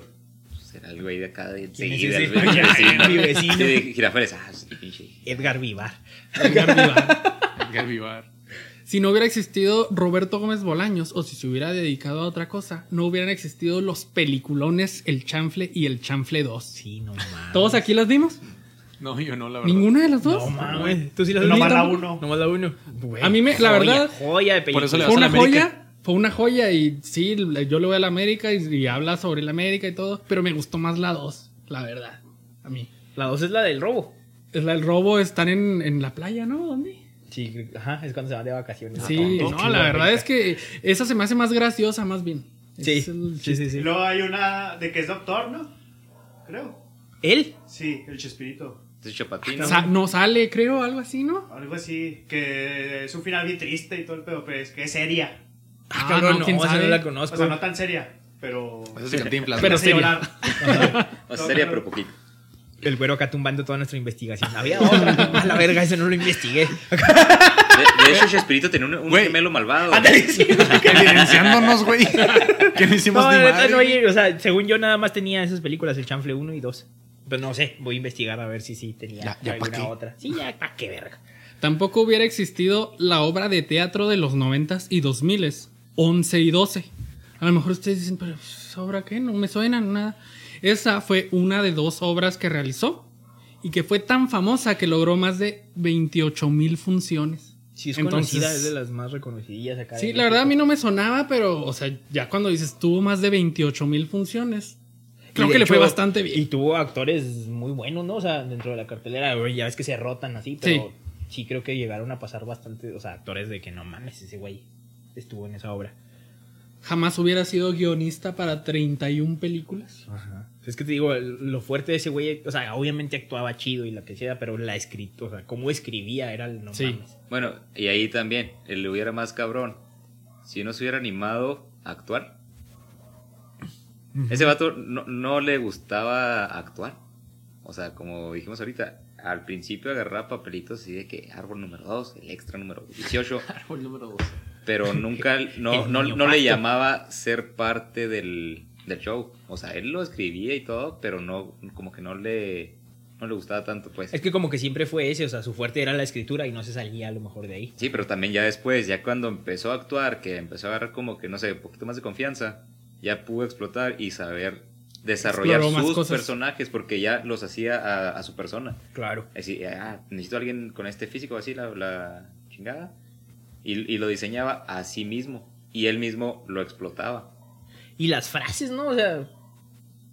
será el güey de acá de ¿Quién es seguida, ese? mi vecino. Sí, de Girafales, ah, sí. Edgar Vivar. Edgar Vivar. Edgar Vivar. Si no hubiera existido Roberto Gómez Bolaños o si se hubiera dedicado a otra cosa, no hubieran existido los peliculones El Chanfle y El Chanfle 2. Sí, no mames. ¿Todos aquí las vimos? No, yo no, la verdad. ¿Ninguna de las dos? No mames. Tú sí las No viste? más la uno. Nomás la uno. Güey, A mí me- la joya, verdad, Joya de película. por eso le Fue vas a una la América. joya, fue una joya y sí, yo le voy a la América y, y habla sobre la América y todo, pero me gustó más la 2, la verdad, a mí. La dos es la del robo. Es la del robo, están en, en la playa, ¿no? ¿Dónde? Sí, ajá, es cuando se van de vacaciones. Sí, tonto. no, la verdad es que esa se me hace más graciosa, más bien. Sí, Es sí, sí, sí. luego hay una de que es doctor, ¿no? Creo. ¿Él? Sí, el Chespirito. Este Chapatino. Sa- no sale, creo, algo así, ¿no? Algo así, que es un final bien triste y todo el pedo, pues que es seria. Ah, cabrón, no, quién esa sabe. no la O conozco. sea, no tan seria, pero... Eso sí, Cantinflas. Pero seria. O sea, sería, pero poquito. El güero acá tumbando toda nuestra investigación. Había otra. A la verga, eso no lo investigué. De, de hecho, Chespirito tenía un, gemelo malvado. Ándale, sí. Evidenciándonos, güey. que no hicimos No, ni neta, madre. no, oye, o sea, según yo nada más tenía esas películas, el chanfle 1 y 2. Pero no sé, voy a investigar a ver si sí tenía Ya, ya, ¿pa' alguna otra. Sí, ya, ¿para qué verga? Tampoco hubiera existido la obra de teatro de los 90s y 2000s, 11 y 12. A lo mejor ustedes dicen, pero ¿esa obra qué? No me suena nada. Esa fue una de dos obras que realizó y que fue tan famosa que logró más de 28 mil funciones. Sí, es Entonces- conocida, es de las más reconocidillas acá. Sí, la verdad a mí no me sonaba, pero, o sea, ya cuando dices tuvo más de 28 mil funciones, Y creo que le fue bastante Y bien. tuvo actores muy buenos, ¿no? O sea, dentro de la cartelera, ya ves que se rotan así, pero sí. creo que llegaron a pasar bastante, o sea, actores de que no mames, ese güey estuvo en esa obra. Jamás hubiera sido guionista para 31 películas. Ajá. Es que te digo, lo fuerte de ese güey, o sea, obviamente actuaba chido y lo que sea, pero la escrito, o sea, cómo escribía era el no Sí. mames. Bueno, y ahí también, él le hubiera más cabrón. Si no se hubiera animado a actuar. Ese vato no, no le gustaba actuar. O sea, como dijimos ahorita, al principio agarraba papelitos así de que árbol número 2, el extra número 18, Árbol número dos. Pero nunca, no, no, no le llamaba ser parte del, del show. O sea, él lo escribía y todo, pero no, como que no le, no le gustaba tanto, pues. Es que como que siempre fue ese, o sea, su fuerte era la escritura y no se salía a lo mejor de ahí. Sí, pero también ya después, ya cuando empezó a actuar, que empezó a agarrar como que, no sé, un poquito más de confianza, ya pudo explotar y saber desarrollar Exploró sus personajes porque ya los hacía a, a su persona. Claro. Es decir, ah, necesito a alguien con este físico así, la, la chingada. Y, y lo diseñaba a sí mismo. Y él mismo lo explotaba. Y las frases, ¿no? O sea,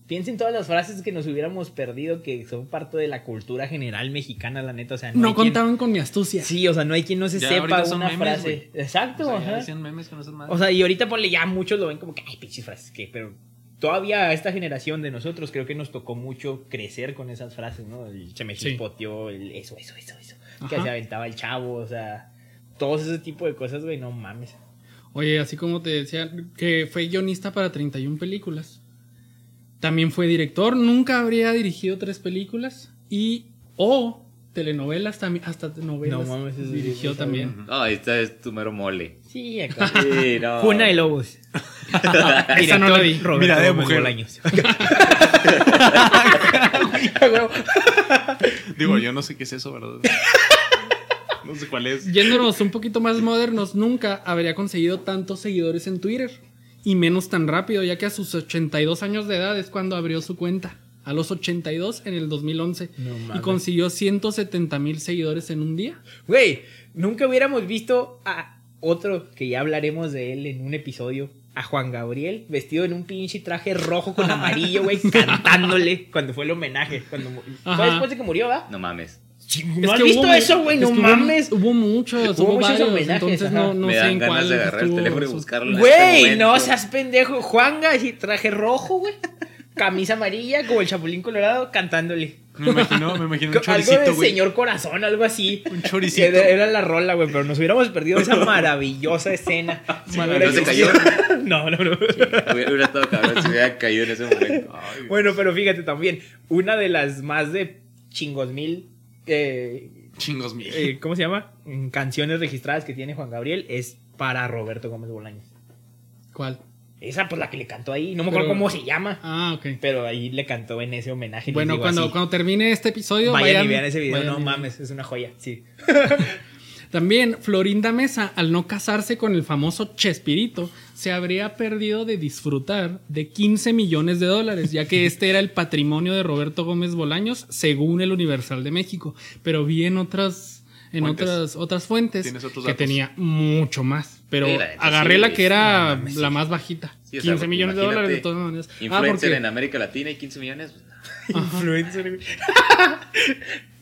Piensen todas las frases que nos hubiéramos perdido que son parte de la cultura general mexicana, la neta. O sea, no, No hay quien- contaban con mi astucia. Sí, o sea, no hay quien no se Ya sepa una memes, frase. güey. Exacto, O sea, ajá. memes con. O sea, y ahorita ponle ya muchos lo ven como que, ay, pinches frases, que, pero todavía a esta generación de nosotros creo que nos tocó mucho crecer con esas frases, ¿no? El se me Sí. el eso, eso, eso, eso. Que Ajá. se aventaba el chavo, o sea, todos ese tipo de cosas, güey, no mames. Oye, así como te decía, que fue guionista para 31 películas. También fue director, nunca habría dirigido tres películas. Y, o telenovelas también, hasta novelas No mames, dirigió eso también. No, esta es tu mero mole. Sí, acá. Sí, no. Cuna de Lobos. Esa no la vi. Roberto Mira, de mujer. Digo, yo no sé qué es eso, ¿verdad? No sé cuál es. Yéndonos un poquito más modernos, nunca habría conseguido tantos seguidores en Twitter. Y menos tan rápido, ya que a sus 82 años de edad es cuando abrió su cuenta. A los 82 en el 2011. No y consiguió 170 mil seguidores en un día. Güey, nunca hubiéramos visto a otro que ya hablaremos de él en un episodio. A Juan Gabriel vestido en un pinche traje rojo con amarillo, güey, cantándole cuando fue el homenaje. Cuando fue después de que murió, ¿va? No mames. ¿No Es has visto hubo- eso, güey? No mames. Hubo, muchos, Hubo hubo, muchos varios, homenajes, entonces no, no Me sé dan en ganas cuál de agarrar el teléfono y buscarlo. este Güey, no seas pendejo. Juanga, así, traje rojo, güey. Camisa amarilla, como el Chapulín Colorado, cantándole. Me imagino, me imagino un algo de choricito, señor corazón, algo así. Un choricito. Era, era la rola, güey, pero nos hubiéramos perdido esa maravillosa escena. ¿no se cayó? no, no, no. Hubiera, hubiera estado cabrón si hubiera caído en ese momento. Bueno, pero fíjate también, una de las más de chingos mil, eh, Chingos míos. eh, ¿cómo se llama? Canciones registradas que tiene Juan Gabriel es para Roberto Gómez Bolaños. ¿Cuál? Esa, pues la que le cantó ahí, no me acuerdo Pero- cómo se llama, Ah, ok. pero ahí le cantó en ese homenaje. Bueno, cuando, así. cuando termine este episodio, Vayan, y vean ese video, vayan no mames, es una joya, sí. También Florinda Mesa, al no casarse con el famoso Chespirito, se habría perdido de disfrutar de 15 millones de dólares, ya que este era el patrimonio de Roberto Gómez Bolaños, según el Universal de México. Pero vi en otras, en Fuentes. otras, otras fuentes que tenía mucho más. Pero la agarré sí, la que era no la más bajita. Sí, o sea, 15 millones de dólares de todas maneras. Ah, Influencer porque- en América Latina y 15 millones. pues, Influencer, güey.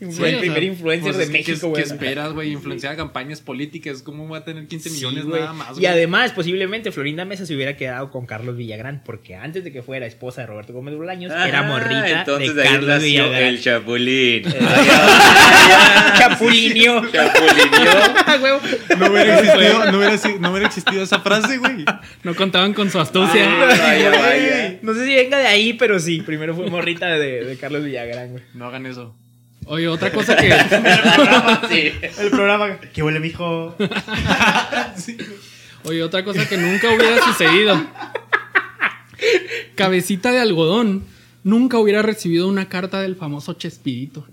Sí, Fue el o primer sea, influencer Pues de ¿qué- México, ¿Qué güey. esperas, güey? Influenciar campañas políticas. ¿Cómo va a tener 15 Sí, millones güey. nada más, Y güey? además, posiblemente Florinda Mesa se hubiera quedado con Carlos Villagrán, porque antes de que fuera esposa de Roberto Gómez Bolaños, era Ah, morrita Entonces de ahí Carlos nació Villagrán. el Chapulín. Chapulinio. Chapulinio. Ah. No hubiera existido, no hubiera, si- no hubiera existido esa frase, güey. No contaban con su astucia. Ah, vaya, vaya. No sé si venga de ahí, pero sí. Primero fue morrita de, de Carlos Villagrán, güey. No hagan eso. Oye, otra cosa que. Sí. El programa. ¿Qué huele, mijo? Oye, otra cosa que nunca hubiera sucedido. Cabecita de algodón nunca hubiera recibido una carta del famoso Chespirito,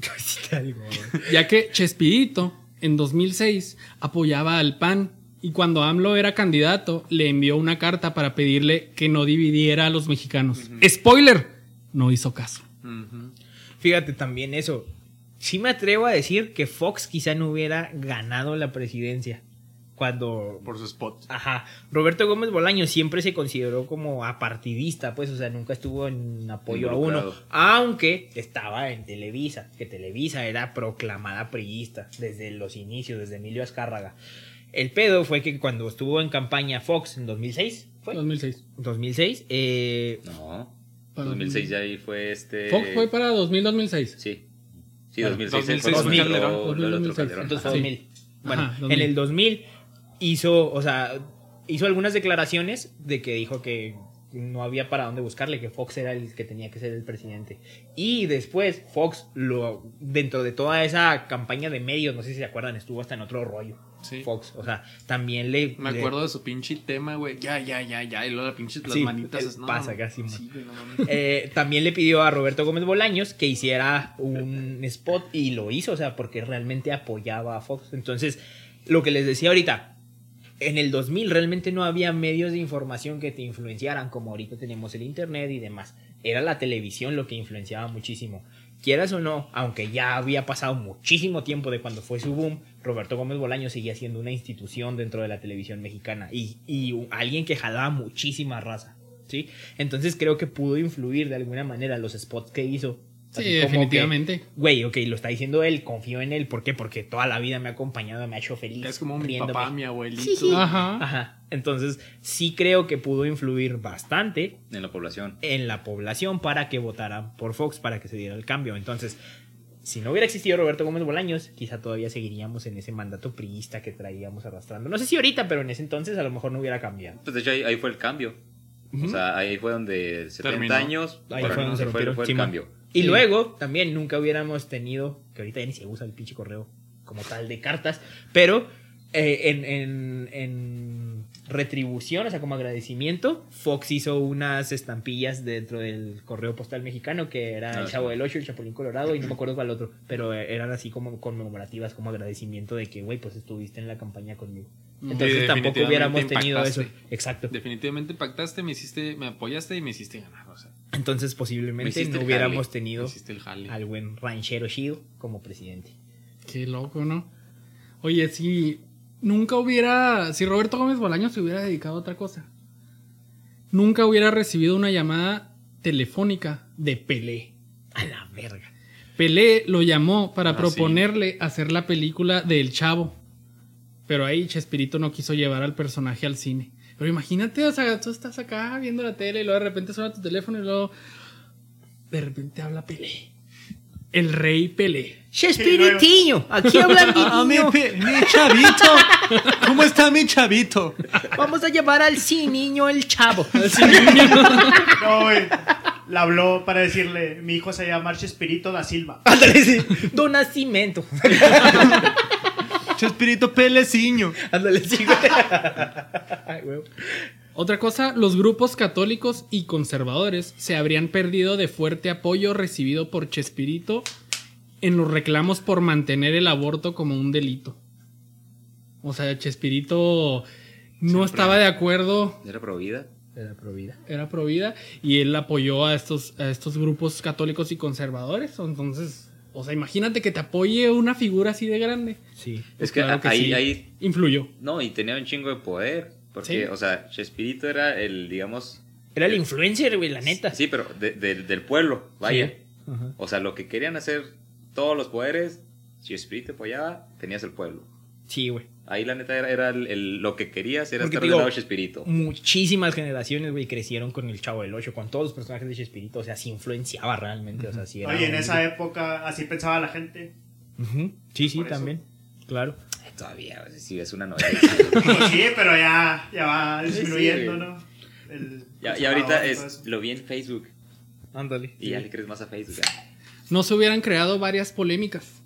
ya que Chespirito en 2006 apoyaba al PAN y cuando AMLO era candidato le envió una carta para pedirle que no dividiera a los mexicanos. Spoiler, no hizo caso. Fíjate también eso. Sí me atrevo a decir que Fox quizá no hubiera ganado la presidencia. Cuando Por su spot. Ajá. Roberto Gómez Bolaño siempre se consideró como apartidista, pues, o sea, nunca estuvo en apoyo a uno. Aunque estaba en Televisa, que Televisa era proclamada priista desde los inicios, desde Emilio Azcárraga. El pedo fue que cuando estuvo en campaña Fox en 2006, ¿fue? 2006. 2006, eh, No. Para 2006 ya ahí fue este. Fox fue para 2000-2006. Sí. Sí, Bueno, 2006, 2006 fue Calderón. entró el otro 2006. Calderón. entonces fue Sí. 2000. Bueno, Ajá, en 2000. el 2000 hizo, o sea, hizo algunas declaraciones de que dijo que no había para dónde buscarle, que Fox era el que tenía que ser el presidente. Y después Fox, lo, dentro de toda esa campaña de medios, no sé si se acuerdan, estuvo hasta en otro rollo. Sí. Fox, o sea, también le... Me le- acuerdo de su pinche tema, güey. Ya, ya, ya, ya. Y luego la pinche, las Sí, manitas. no, pasa casi. Sí, no. Eh, también le pidió a Roberto Gómez Bolaños que hiciera un spot y lo hizo, o sea, porque realmente apoyaba a Fox. Entonces, lo que les decía ahorita, en el 2000 realmente no había medios de información que te influenciaran, como ahorita tenemos el internet y demás. Era la televisión lo que influenciaba muchísimo. Quieras o no, aunque ya había pasado muchísimo tiempo de cuando fue su boom, Roberto Gómez Bolaños seguía siendo una institución dentro de la televisión mexicana y, y alguien que jalaba muchísima raza. ¿sí? Entonces creo que pudo influir de alguna manera los spots que hizo. Sí, Así definitivamente. Güey, ok, lo está diciendo él, confío en él. ¿Por qué? Porque toda la vida me ha acompañado, me ha hecho feliz. Es como mi papá, mi abuelito. Sí, sí. Ajá. Ajá. Entonces, sí creo que pudo influir bastante En la población. en la población para que votaran por Fox, para que se diera el cambio. Entonces, si no hubiera existido Roberto Gómez Bolaños, quizá todavía seguiríamos en ese mandato priista que traíamos arrastrando. No sé si ahorita, pero en ese entonces a lo mejor no hubiera cambiado. Pues de hecho ahí, ahí fue el cambio. O sea, ahí fue donde 70 Terminó. años Ahí fue donde se fue, fue el cambio. Y Sí. luego también nunca hubiéramos tenido, que ahorita ya ni se usa el pinche correo como tal de cartas, pero eh, en, en- en retribución, o sea, como agradecimiento, Fox hizo unas estampillas dentro del correo postal mexicano que era Ah, el sí. Chavo del Ocho, el Chapulín Colorado y no me acuerdo cuál otro, pero eran así como conmemorativas, como agradecimiento de que, güey, pues estuviste en la campaña conmigo. Entonces tampoco hubiéramos tenido eso. impactaste. Exacto. Definitivamente pactaste, me hiciste, me apoyaste y me hiciste ganar. O sea, Entonces me posiblemente no hubiéramos jale, tenido al buen ranchero Shido como presidente. Qué loco, ¿no? Oye, si nunca hubiera, si Roberto Gómez Bolaños se hubiera dedicado a otra cosa, nunca hubiera recibido una llamada telefónica de Pelé. A la verga. Pelé lo llamó para Ah, proponerle hacer la película de El Chavo. Pero ahí Chespirito no quiso llevar al personaje al cine. Pero imagínate, o sea, tú estás acá viendo la tele y luego de repente suena tu teléfono y luego de repente habla Pelé. El rey Pelé. Chespiritiño, aquí hablan Ah, mi, niño. mi chavito. ¿Cómo está mi chavito? Vamos a llevar al sí niño el chavo. No, güey. Le habló para decirle, mi hijo se llama Chespirito da Silva. Ándale, sí. Don Nacimiento. Chespirito Peleciño. Ándale, sí, güey. Otra cosa, los grupos católicos y conservadores se habrían perdido de fuerte apoyo recibido por Chespirito en los reclamos por mantener el aborto como un delito. O sea, Chespirito no estaba de acuerdo, Era pro vida. Era pro vida. era pro vida, y él apoyó a estos, a estos grupos católicos y conservadores. Entonces, o sea, imagínate que te apoye una figura así de grande. Sí. Es que, Claro que ahí, sí, ahí, influyó. no, y tenía un chingo de poder. Porque, Sí. o sea, Chespirito era el, digamos. Era el influencer, güey, la neta. Sí, pero de- de- del pueblo, vaya. Sí. Ajá. O sea, lo que querían hacer todos los poderes, Chespirito apoyaba, tenías el pueblo. Sí, güey. Ahí la neta era, era el, el- lo que querías, era Porque estar digo, del lado de Chespirito. Muchísimas generaciones, güey, crecieron con el Chavo del Ocho, con todos los personajes de Chespirito. O sea, sí influenciaba realmente. O sea, sí era. Oye, en un- esa época así pensaba la gente. Sí, sí, eso. también. Claro. Todavía, o sea, sí, es una novela. Pues sí, pero ya, ya va disminuyendo, Sí, ¿no? El ya, ahorita y todo es, lo vi en Facebook. Ándale. Y ya le crees más a Facebook. No se hubieran creado varias polémicas.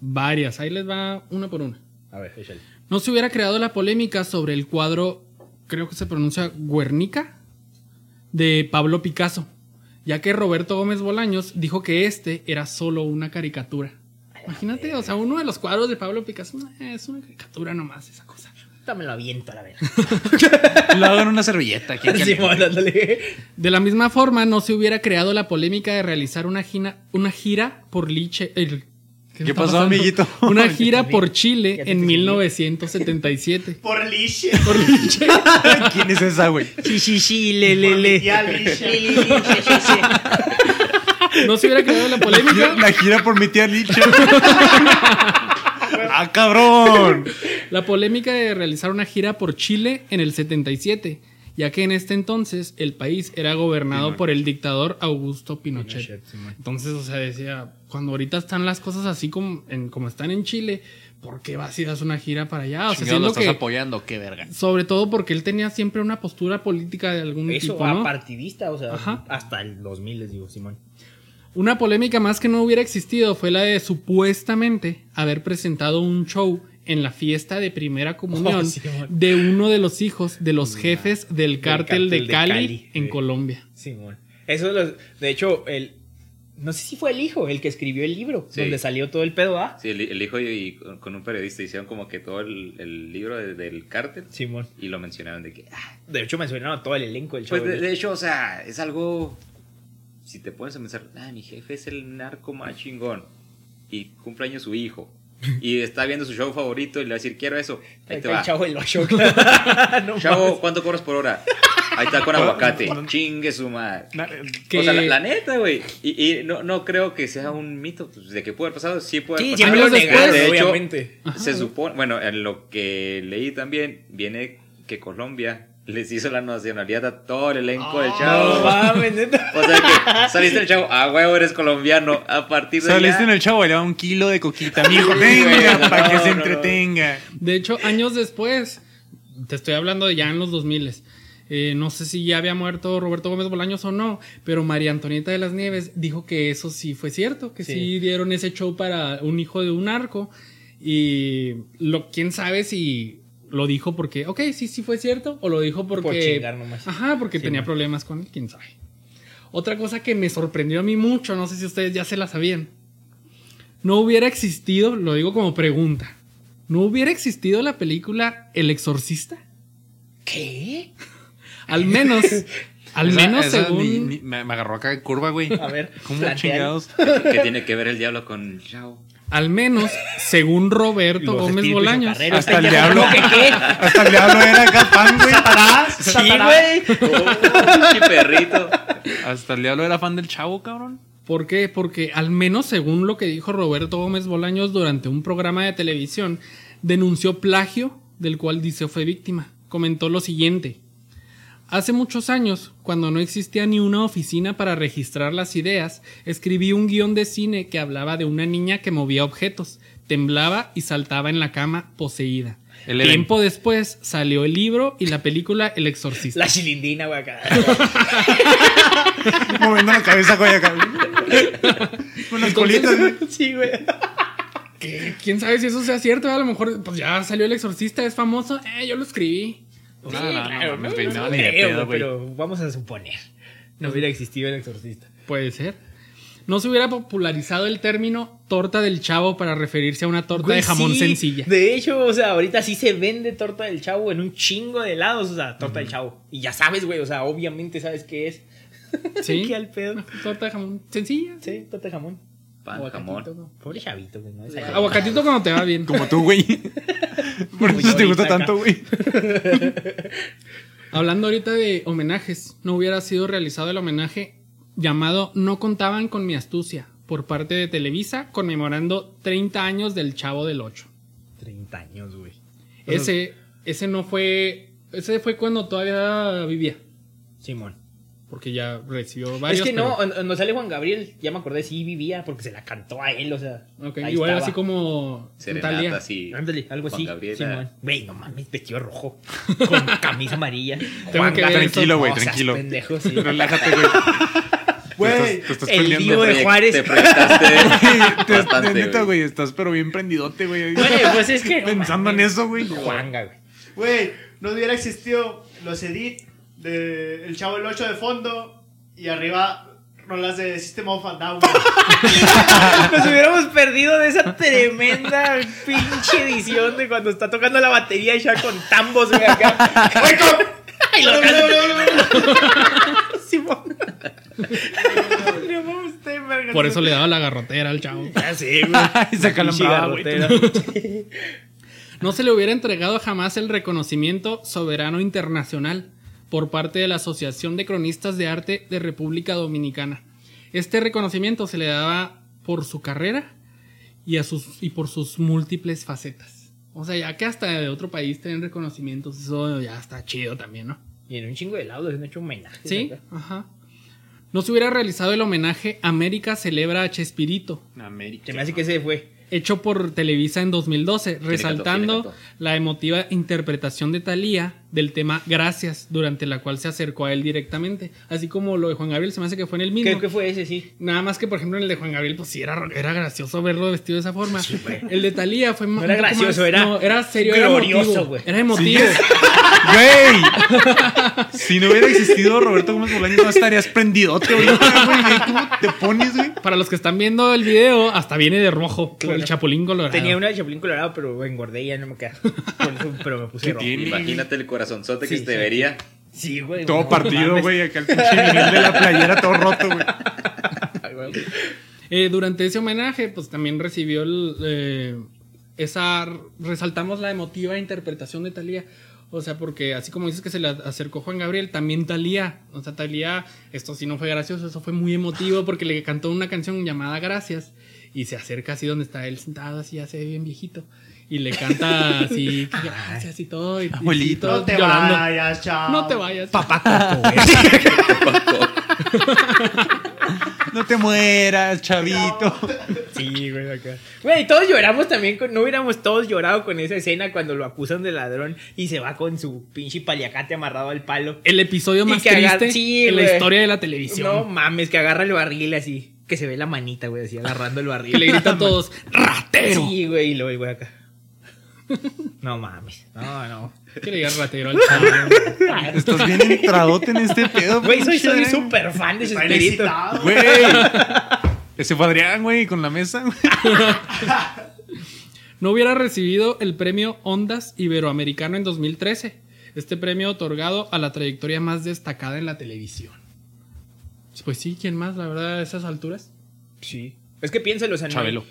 Varias. Ahí les va una por una. A ver, échale. No se hubiera creado la polémica sobre el cuadro, creo que se pronuncia Guernica, de Pablo Picasso, ya que Roberto Gómez Bolaños dijo que este era solo una caricatura. Imagínate, o sea, uno de los cuadros de Pablo Picasso eh, es una caricatura nomás, esa cosa. Dame lo aviento a la verga. Lo hago en una servilleta. ¿quién ándale. De la misma forma, no se hubiera creado la polémica de realizar una gira, una gira por Liche. el- ¿Qué pasó, pasando? amiguito? Una gira por Chile en entendí. 1977. Por Lish. Por Liche. ¿Quién es esa, güey? Sí, sí, sí, le, le, le. No se hubiera creado la polémica. La gira por mi tía Licha. ¡Ah, cabrón! La polémica de realizar una gira por Chile en el 77, ya que en este entonces el país era gobernado Pinochet. por el dictador Augusto Pinochet. Entonces, o sea, decía, cuando ahorita están las cosas así como, en- como están en Chile, ¿por qué vas y das una gira para allá? O sea, Chingado, lo estás que, apoyando, qué verga. sobre todo porque él tenía siempre una postura política de algún Eso, tipo, ¿no? apartidista, o sea, Ajá. hasta el 2000 les digo, Simón. Una polémica más que no hubiera existido fue la de supuestamente haber presentado un show en la fiesta de primera comunión Oh, sí, mon. de uno de los hijos de los jefes del cártel, cártel de de Cali, en sí. Colombia. Simón. Eso, los- de hecho, el. No sé si fue el hijo el que escribió el libro, Sí. donde salió todo el pedo, ¿ah? Sí, el, el hijo y, y con con un periodista hicieron como que todo el, el libro de- del cártel Simón. y lo mencionaron de que... ah, De hecho, mencionaron a todo el elenco del show. Pues de, de hecho, o sea, es algo... Si te pones a pensar, ah, mi jefe es el narco más chingón y cumpleaños su hijo y está viendo su show favorito y le va a decir, quiero eso. Ahí te el va. chavo claro. No Chavo. ¿cuánto cobras por hora? Ahí está con aguacate. Chingue su madre. O sea, la, la neta, güey. Y, y no, no creo que sea un mito. Pues, de que puede haber pasado, sí puede Sí, haber siempre pasado. de hecho, obviamente. se supone, bueno, en lo que leí también, viene que Colombia les hizo la nacionalidad a todo el elenco del No chavo. mames, neta. O sea que saliste del chavo, ah, huevo, eres colombiano. A partir de Saliste en el chavo, le daba un kilo de coquita, mijo. Venga, no, para que se no, no. entretenga. De hecho, años después, te estoy hablando de ya en los 2000 eh, no sé si ya había muerto Roberto Gómez Bolaños o no, pero María Antonieta de las Nieves dijo que eso sí fue cierto, que sí, Sí. dieron ese show para un hijo de un narco. Y lo, quién sabe si lo dijo porque, ok, sí, sí fue cierto, o lo dijo porque. Por chingar nomás. Ajá, porque Sí, tenía man. problemas con él, quién sabe. Otra cosa que me sorprendió a mí mucho, no sé si ustedes ya se la sabían. No hubiera existido, lo digo como pregunta, ¿no hubiera existido la película El Exorcista? ¿Qué? Al menos, al Esa- menos esa según... ni- ni- me, agarró acá en curva, güey. A ver, ¿Cómo chingados? que tiene que ver el diablo con el chavo. Al menos, según Roberto Los Gómez Bolaños. Hasta el diablo. Hasta el diablo era fan, güey. Satanás, Sí, güey. Oh, perrito. Hasta el diablo era fan del chavo, cabrón. ¿Por qué? Porque al menos según lo que dijo Roberto Gómez Bolaños durante un programa de televisión, denunció plagio del cual dice fue víctima. Comentó lo siguiente. Hace muchos años, cuando no existía ni una oficina para registrar las ideas, escribí un guion de cine que hablaba de una niña que movía objetos, temblaba y saltaba en la cama poseída. El. Tiempo después salió el libro y la película El Exorcista. La chilindina, güey, acá. Moviendo la cabeza, güey, acá. Con las colitas, güey. Sí, güey. ¿Quién sabe si eso sea cierto? A lo mejor pues ya salió El Exorcista, es famoso. Eh, yo lo escribí. No, no, no, claro, güey, no, no ni de pedo, güey. Pero vamos a suponer. No hubiera existido el exorcista. Puede ser. No se hubiera popularizado el término torta del chavo para referirse a una torta Güey, de jamón sí. sencilla. De hecho, o sea, ahorita sí se vende torta del chavo en un chingo de helados, o sea, torta del chavo. Y ya sabes, güey, o sea, obviamente sabes qué es. Sí. ¿Qué al pedo? Torta de jamón sencilla. Sí, torta de jamón. Pan, Aguacatito, jamón. ¿no? Pobre chavito, güey. Aguacatito cuando te va bien. Como tú, güey. Por Como eso te gusta tanto, güey. Hablando ahorita de homenajes, no hubiera sido realizado el homenaje llamado No contaban con mi astucia por parte de Televisa conmemorando 30 años del Chavo del 8. 30 años, güey. Ese, ese no fue, ese fue cuando todavía vivía, Simón. Porque ya recibió varios. es que no, pero- no sale Juan Gabriel, ya me acordé, sí vivía porque se la cantó a él, o sea. Ok, ahí igual estaba. así como Serenata, así. Ándale, algo Juan así. Gabriel, Simón. ah. Güey, no mames, vestido rojo. Con camisa amarilla. Tengo que ver. Tranquilo, güey, tranquilo. pendejo, sí. Relájate, güey. Güey, el. Divo de Juárez. Te prestaste Te- bastante, neta, güey. estás pero bien prendidote, güey. Güey, pues es que. no Pensando en eso, güey. Juanga, güey. güey, no hubiera existido los edit de El Chavo el 8 de fondo y arriba rolas de System of a Down. Nos hubiéramos perdido de esa tremenda pinche edición de cuando está tocando la batería ya con tambos, güey, acá. Ay, lo Simón. Por eso le daba la garrotera al chavo. Ah, sí, güey. Y se acalambraba, güey. No se le hubiera entregado jamás el reconocimiento soberano internacional por parte de la Asociación de Cronistas de Arte de República Dominicana. Este reconocimiento se le daba por su carrera y, a sus, y por sus múltiples facetas. O sea, ya que hasta de otro país tienen reconocimientos, eso ya está chido también, ¿no? Y en un chingo de lados han hecho homenajes. Sí, acá. ajá. No se hubiera realizado el homenaje América celebra a Chespirito, América. Se me hace que se fue. hecho por Televisa en 2012, resaltando la emotiva interpretación de Thalía del tema Gracias, durante la cual se acercó a él directamente. Así como lo de Juan Gabriel, se me hace que fue en el mismo. Creo que fue ese, sí. Nada más que, por ejemplo, en el de Juan Gabriel, pues sí era, era gracioso verlo vestido de esa forma. el de Talía fue más. era gracioso, era No, era serio, glorioso, era emotivo. güey. Era emotivo. Güey. Si no hubiera existido Roberto Gómez Bolaños, no estarías prendidote güey. ¿Cómo te pones, güey? Para los que están viendo el video, hasta viene de rojo el chapulín colorado. Tenía una de Chapulín Colorado, pero engordé y ya no me queda. Pero me puse ¿Qué rojo. Imagínate el corazonzote que Sí, se te sí. vería. Sí, güey. Todo no partido, güey. Acá el pinche de la playera todo roto, güey. Ay, güey. Eh, durante ese homenaje, pues también recibió el, eh, esa. Resaltamos la emotiva interpretación de Talía. O sea, porque así como dices que se le acercó Juan Gabriel, también Talía. O sea, Talía, esto sí no fue gracioso, eso fue muy emotivo porque le cantó una canción llamada Gracias y se acerca así donde está él sentado, así ya se ve bien viejito. Y le canta así, gracias y todo. Y, y Abuelito. todo No te llorando. vayas, chao. No te vayas. Papá Coco. No te mueras, chavito. Sí, güey, acá. Güey, todos lloramos también. Con, no hubiéramos todos llorado con esa escena cuando lo acusan de ladrón y se va con su pinche paliacate amarrado al palo. El episodio Y más triste sí, en la historia de la televisión. No mames, que agarra el barril así. Que se ve la manita, güey, así agarrando el barril. que le gritan todos, ¡ratero! Sí, güey, y luego el güey acá. No mames. No, no. Diga ratero al chavo. Estás bien entradote en este pedo. Güey, soy súper fan de excitado. Güey. Ese fue Adrián, güey, con la mesa. no hubiera recibido el premio Ondas Iberoamericano en 2013. Este premio otorgado a la trayectoria más destacada en la televisión. Pues sí, ¿quién más, la verdad, a esas alturas? Sí. Es que piénsalo, o sea, no- Chabelo.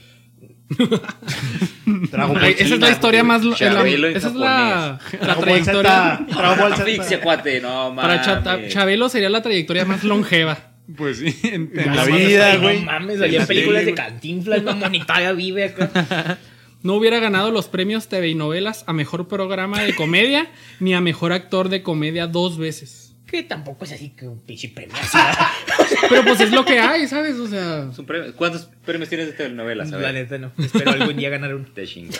Dragon Ball Ay, esa es la historia güey. más... la- Chabelo en esa es la, la trayectoria... Dragon Ball Z. Asfixia, cuate, no Para mames. Chata- Chabelo sería la trayectoria más longeva. Pues sí, en, la vida, güey. No mames, salían la películas de. Cantinflas, no monitaria vive acá. No hubiera ganado los premios TV y novelas a mejor programa de comedia ni a mejor actor de comedia dos veces. Que tampoco es así que un pinche premio. Pero pues es lo que hay, ¿sabes? O sea, un premio. ¿Cuántos premios tienes de telenovelas? La neta no. Espero algún día ganar uno. Te chingo.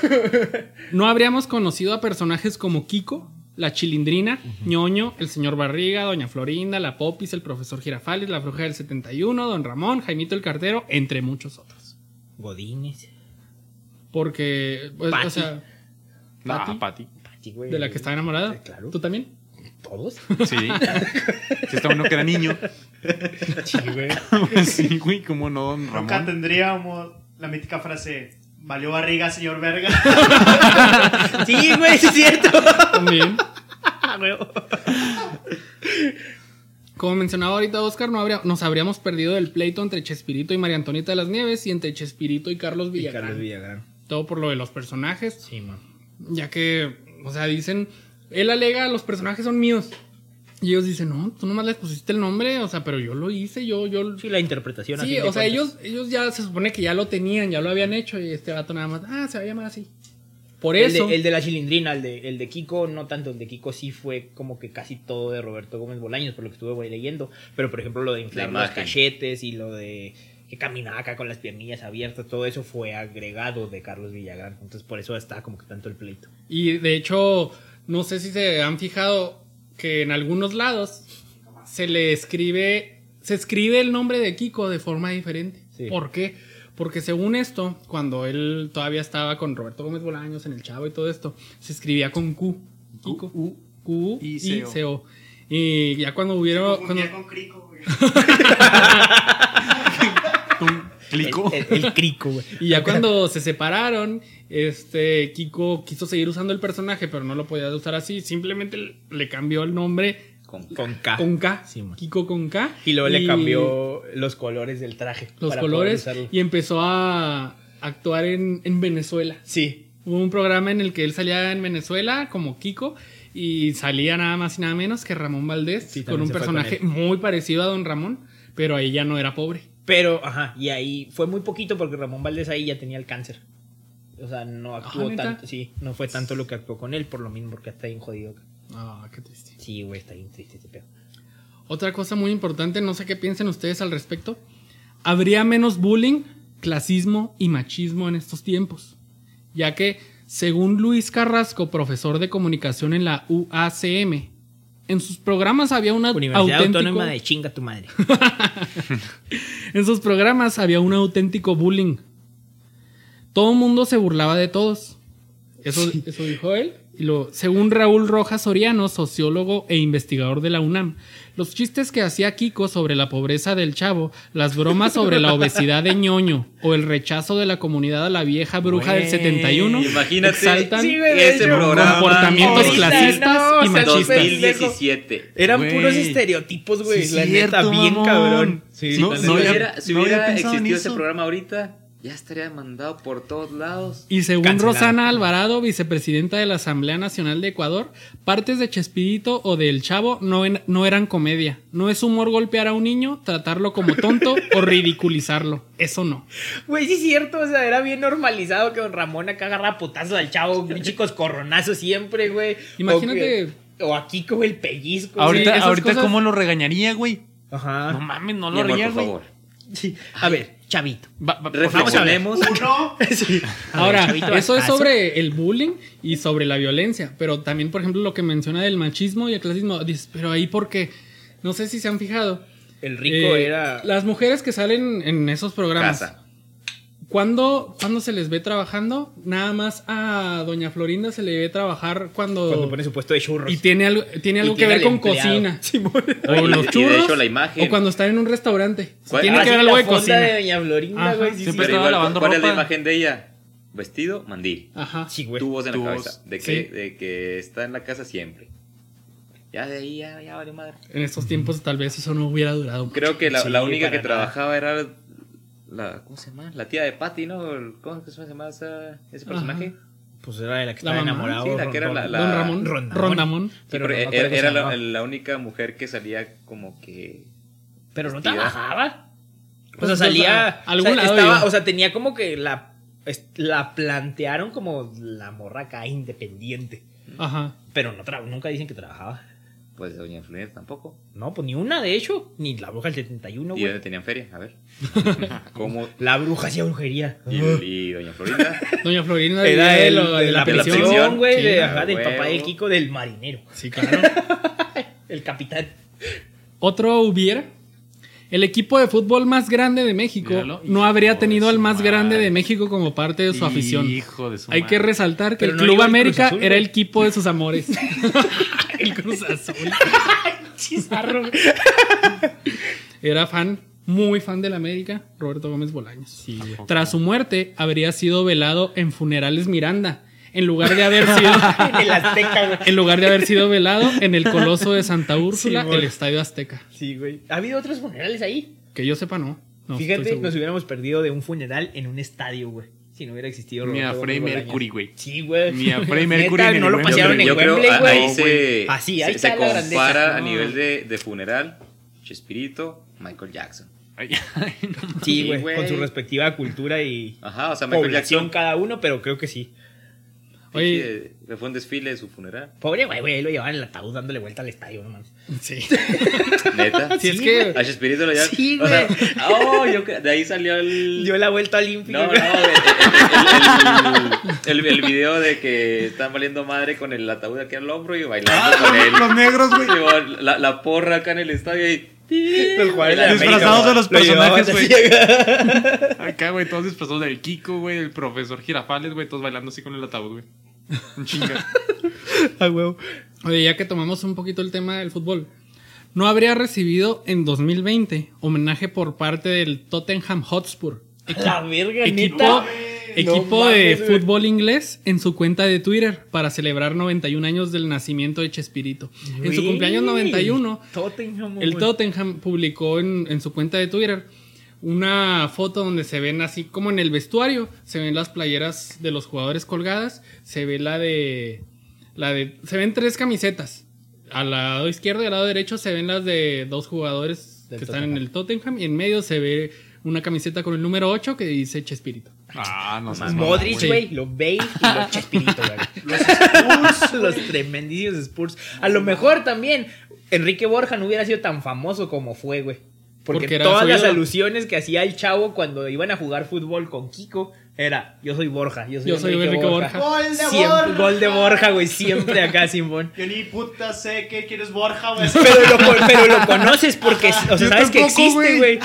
no habríamos conocido a personajes como Kiko, la Chilindrina, ñoño, el señor Barriga, doña Florinda, la Popis, el profesor Girafales, la bruja del 71, don Ramón, Jaimito el Cartero, entre muchos otros. Godines. Porque, pues, Pati. o sea, Pati. Pati. Pati, güey. de la que estaba enamorada. Sí, claro. ¿Tú también? ¿Todos? Sí. Si está uno que era niño. Sí, güey. sí, güey, cómo no, don Nunca Ramón. tendríamos la mítica frase: Valió barriga, señor verga. Sí, güey, sí es cierto. También. Ah, güey. Como mencionaba ahorita Oscar, no habría, nos habríamos perdido el pleito entre Chespirito y María Antonieta de las Nieves y entre Chespirito y Carlos Y Villagrán. Carlos Villagrán. Todo por lo de los personajes. Sí, man. Ya que, o sea, dicen, él alega, los personajes son míos. Y ellos dicen, no, tú nomás les pusiste el nombre, o sea, pero yo lo hice, yo, yo... Sí, la interpretación. Sí, o sea, ellos, ellos ya se supone que ya lo tenían, ya lo habían hecho y este vato nada más, ah, se va a llamar así. Por El eso... de, el de la chilindrina, el de, el de Kiko, no tanto. El de Kiko sí fue como que casi todo de Roberto Gómez Bolaños, por lo que estuve leyendo. Pero por ejemplo, lo de inflar La los cachetes y lo de que caminaba acá con las piernillas abiertas, todo eso fue agregado de Carlos Villagrán. Entonces por eso está como que tanto el pleito. Y de hecho, no sé si se han fijado que en algunos lados se le escribe, se escribe el nombre de Kiko de forma diferente. Sí. ¿Por qué? Porque según esto, cuando él todavía estaba con Roberto Gómez Bolaños en el Chavo y todo esto, se escribía con Q. Kiko. U, Q y C, O. C, O. Y ya cuando hubieron... Cuando- con Crico, güey. Un clico. El, el- el crico, güey. Y ya cuando se separaron, este Kiko quiso seguir usando el personaje, pero no lo podía usar así. Simplemente le cambió el nombre Con Con K. con K. Sí. Kiko con K. Y luego le cambió los colores del traje. los para colores y empezó a actuar en, en Venezuela. Sí. Hubo un programa en el que él salía en Venezuela como Kiko y salía nada más y nada menos que Ramón Valdés Sí, con un con personaje muy parecido a Don Ramón, pero ahí ya no era pobre. Pero, ajá, y ahí fue muy poquito porque Ramón Valdés ahí ya tenía el cáncer. O sea, no actuó Ah, tanto, sí, no fue tanto lo que actuó con él, por lo mismo, porque está bien jodido. Ah, qué triste. Sí, güey, está bien triste ese pedo. Otra cosa muy importante, no sé qué piensen ustedes al respecto. Habría menos bullying, clasismo y machismo en estos tiempos, ya que, según Luis Carrasco, profesor de comunicación en la UACM, en sus programas había una Universidad auténtico, Autónoma de chinga tu madre. en sus programas había un auténtico bullying. Todo el mundo se burlaba de todos. Eso, eso dijo él. Y lo, según Raúl Rojas Soriano, sociólogo e investigador de la UNAM, los chistes que hacía Kiko sobre la pobreza del chavo, las bromas sobre la obesidad de ñoño o el rechazo de la comunidad a la vieja bruja del Güey, 71 Imagínate exaltan Sí, ese hecho, programa. comportamientos Ahorita clasistas no, y machistas. pendejo. 2017. Eran puros estereotipos, güey. Sí, la cierto, neta, bien mamón. cabrón. Sí, no, la Si no hubiera, si hubiera existido ese programa ahorita, ya estaría demandado por todos lados. Y según Cancelado. Rosana Alvarado, vicepresidenta de la Asamblea Nacional de Ecuador, partes de Chespirito o del Chavo no, en- no eran comedia. No es humor golpear a un niño, tratarlo como tonto o ridiculizarlo. Eso no. Güey, sí es cierto, o sea, era bien normalizado que don Ramón acá agarraba putazos al chavo, chicos corronazos siempre, güey. Imagínate- O, aquí como el pellizco. Ahorita, ahorita cosas- ¿cómo lo regañaría, güey? Ajá. No mames, no lo haría, güey. Sí. A ver, chavito. Va- va- por favor. Reflexionemos. Uno, Sí. A ver, Ahora, eso es sobre el bullying y sobre la violencia, pero también, por ejemplo, lo que menciona del machismo y el clasismo, dices, pero ahí porque, no sé si se han fijado, El rico eh, era. las mujeres que salen en esos programas, Casa. ¿Cuándo, cuándo se les ve trabajando? Nada más a doña Florinda se le ve trabajar cuando... Cuando pone su puesto de churros. y tiene algo, tiene algo Y que tiene ver con empleado. cocina. O y- los de churros. hecho la imagen- O cuando están en un restaurante. O sea, ¿Cuál- tiene ah, que ver sí, algo de cocina. de doña Florinda, Ajá. güey. Sí, Siempre sí. Pero estaba igual, lavando ¿cuál es la ropa. imagen de ella? Vestido, mandil. Ajá. Sí, güey. Tubos en la cabeza. De que, Sí. de que está en la casa siempre. Ya de ahí ya, ya vale madre. En estos tiempos tal vez eso no hubiera durado. mucho. Creo que la, Sí, la única que nada. trabajaba era la. ¿Cómo se llama? La tía de Patty, ¿no? ¿Cómo se llama esa- ese personaje? Pues era de la que La estaba mamá, enamorado. sí, la que era la- la- Don Ramón. Rondamón. Rondamón. Sí, Pero era, la, única mujer que salía como que. Pero no Vestida. trabajaba. O Pues, sea, salía. o sea, lado estaba- o sea, tenía como que la. La plantearon como la morra acá independiente. Ajá. Pero no tra- nunca dicen que trabajaba. Pues Doña Florinda tampoco. No, pues ni una, de hecho. Ni la bruja del 71, ¿Y güey. dónde tenían feria? A ver. ¿Cómo? La bruja hacía brujería. Y, y Doña Florinda. Doña Florinda Era de, el, de de la, de la pensión, güey. Sí, de- ajá, del huevo. papá del Kiko del marinero. Sí, claro. El capitán. Otro hubiera. El equipo de fútbol más grande de México Míralo. no habría tenido al más grande de México como parte de su afición. Hijo de su Hay que resaltar que Pero el no Club el América Azul, era güey. el equipo de sus amores. el Cruz Azul. Chizarro. Era fan, muy fan del América, Roberto Gómez Bolaños. Sí. Tras su muerte, habría sido velado en Funerales Miranda, en lugar de haber sido, En el Azteca, güey. en lugar de haber sido velado en el Coloso de Santa Úrsula, Sí, el Estadio Azteca. Sí, güey. ¿Ha habido otros funerales ahí? Que yo sepa, no. No, Fíjate, nos hubiéramos perdido de un funeral en un estadio, güey. Si no hubiera existido Ni a Freddie Mercury, güey. Sí, güey. Ni a Mercury no lo pasearon en yo creo Wembley, a- güey. ahí se, Así, ahí se, está se la grandeza. compara a No. nivel de, de funeral Chespirito, Michael Jackson. Ay, ay, no. Sí, güey. güey. Con su respectiva cultura y Ajá, o sea, Michael población Jackson cada uno, pero creo que sí. Oye. Oye, fue un desfile de su funeral. Pobre güey, güey, lo llevaban en el ataúd dándole vuelta al estadio, no mames. Sí. Neta. Sí, es que. A Chespirito lo. Sí, o sea, güey. oh, yo de ahí salió el. Dio la vuelta olímpica. No, no, güey. el, el, el- el- el video de que están valiendo madre con el ataúd aquí al hombro y bailando con él. Los negros, güey. La, la porra acá en el estadio y. Disfrazados América, de los personajes, así. Acá, güey, todos disfrazados del Kiko, güey, del profesor Girafales, güey, todos bailando así con el ataúd, güey. Un chinga. Ah, huevo. Oye, ya que tomamos un poquito el tema del fútbol, no habría recibido en 2020 homenaje por parte del Tottenham Hotspur, La verga, equipo, neta. equipo No de mames, güey. fútbol inglés, en su cuenta de Twitter para celebrar 91 años del nacimiento de Chespirito. En su cumpleaños 91, Tottenham, el. Tottenham publicó en, en su cuenta de Twitter una foto donde se ven así como en el vestuario, se ven las playeras de los jugadores colgadas, se ve la de la de se ven tres camisetas. Al lado izquierdo y al lado derecho se ven las de dos jugadores Del que están en el Tottenham y en medio se ve una camiseta con el número 8 que dice Chespirito. Ah, no sé. Modric, Sí. güey, los Bale y los Chespirito, güey. Los Spurs, los tremendísimos Spurs. A lo mejor también Enrique Borja no hubiera sido tan famoso como fue, güey. Porque, todas las alusiones que hacía el chavo cuando iban a jugar fútbol con Kiko era yo soy Borja, yo soy, Yo soy Enrique Borja. Gol de Siempre, Borja. gol de Borja, güey, siempre acá, Simón. Yo ni puta sé que quieres Borja, güey. Pero lo, con- pero lo conoces porque, o sea, Yo sabes que existe, güey.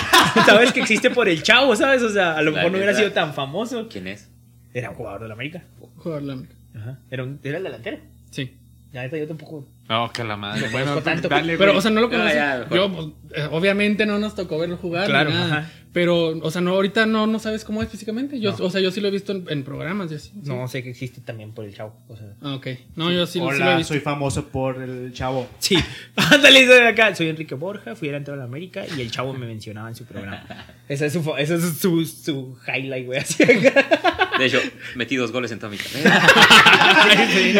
Sabes que existe por el chavo, ¿sabes? O sea, a lo La mejor no hubiera sido tan famoso. ¿Quién es? Era un jugador de la América. Jugador de la América. Ajá. Era, un- era el delantero. Sí. La neta, yo tampoco. No, que la madre. No Bueno, tanto, dale, Pero, güey. o sea, no lo Ah, conocí. ya, mejor. Yo, pues, obviamente no nos tocó verlo jugar. ni Claro, nada. Pero, o sea, no, ahorita no, no sabes cómo es físicamente. Yo, O sea, yo sí lo he visto en, en programas y así. sí. No sé que existe también por el chavo. O sea. Ah, ok. No, yo sí, sí lo he Hola, visto. soy famoso por el chavo. Sí, ándale, soy de acá. Soy Enrique Borja, fui delantero de la América y el chavo me mencionaba en su programa. Ese es su, ese es su, su highlight, güey. Así acá. De hecho, metí dos goles en toda mi carrera.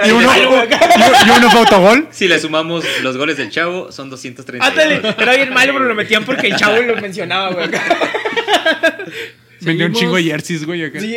Y uno, y uno fue autogol. Si le sumamos los goles del chavo, son 230. Ándale, era bien malo, pero lo metían porque el chavo lo mencionaba, güey. Vendió un chingo de jerseys, güey. acá. Sí.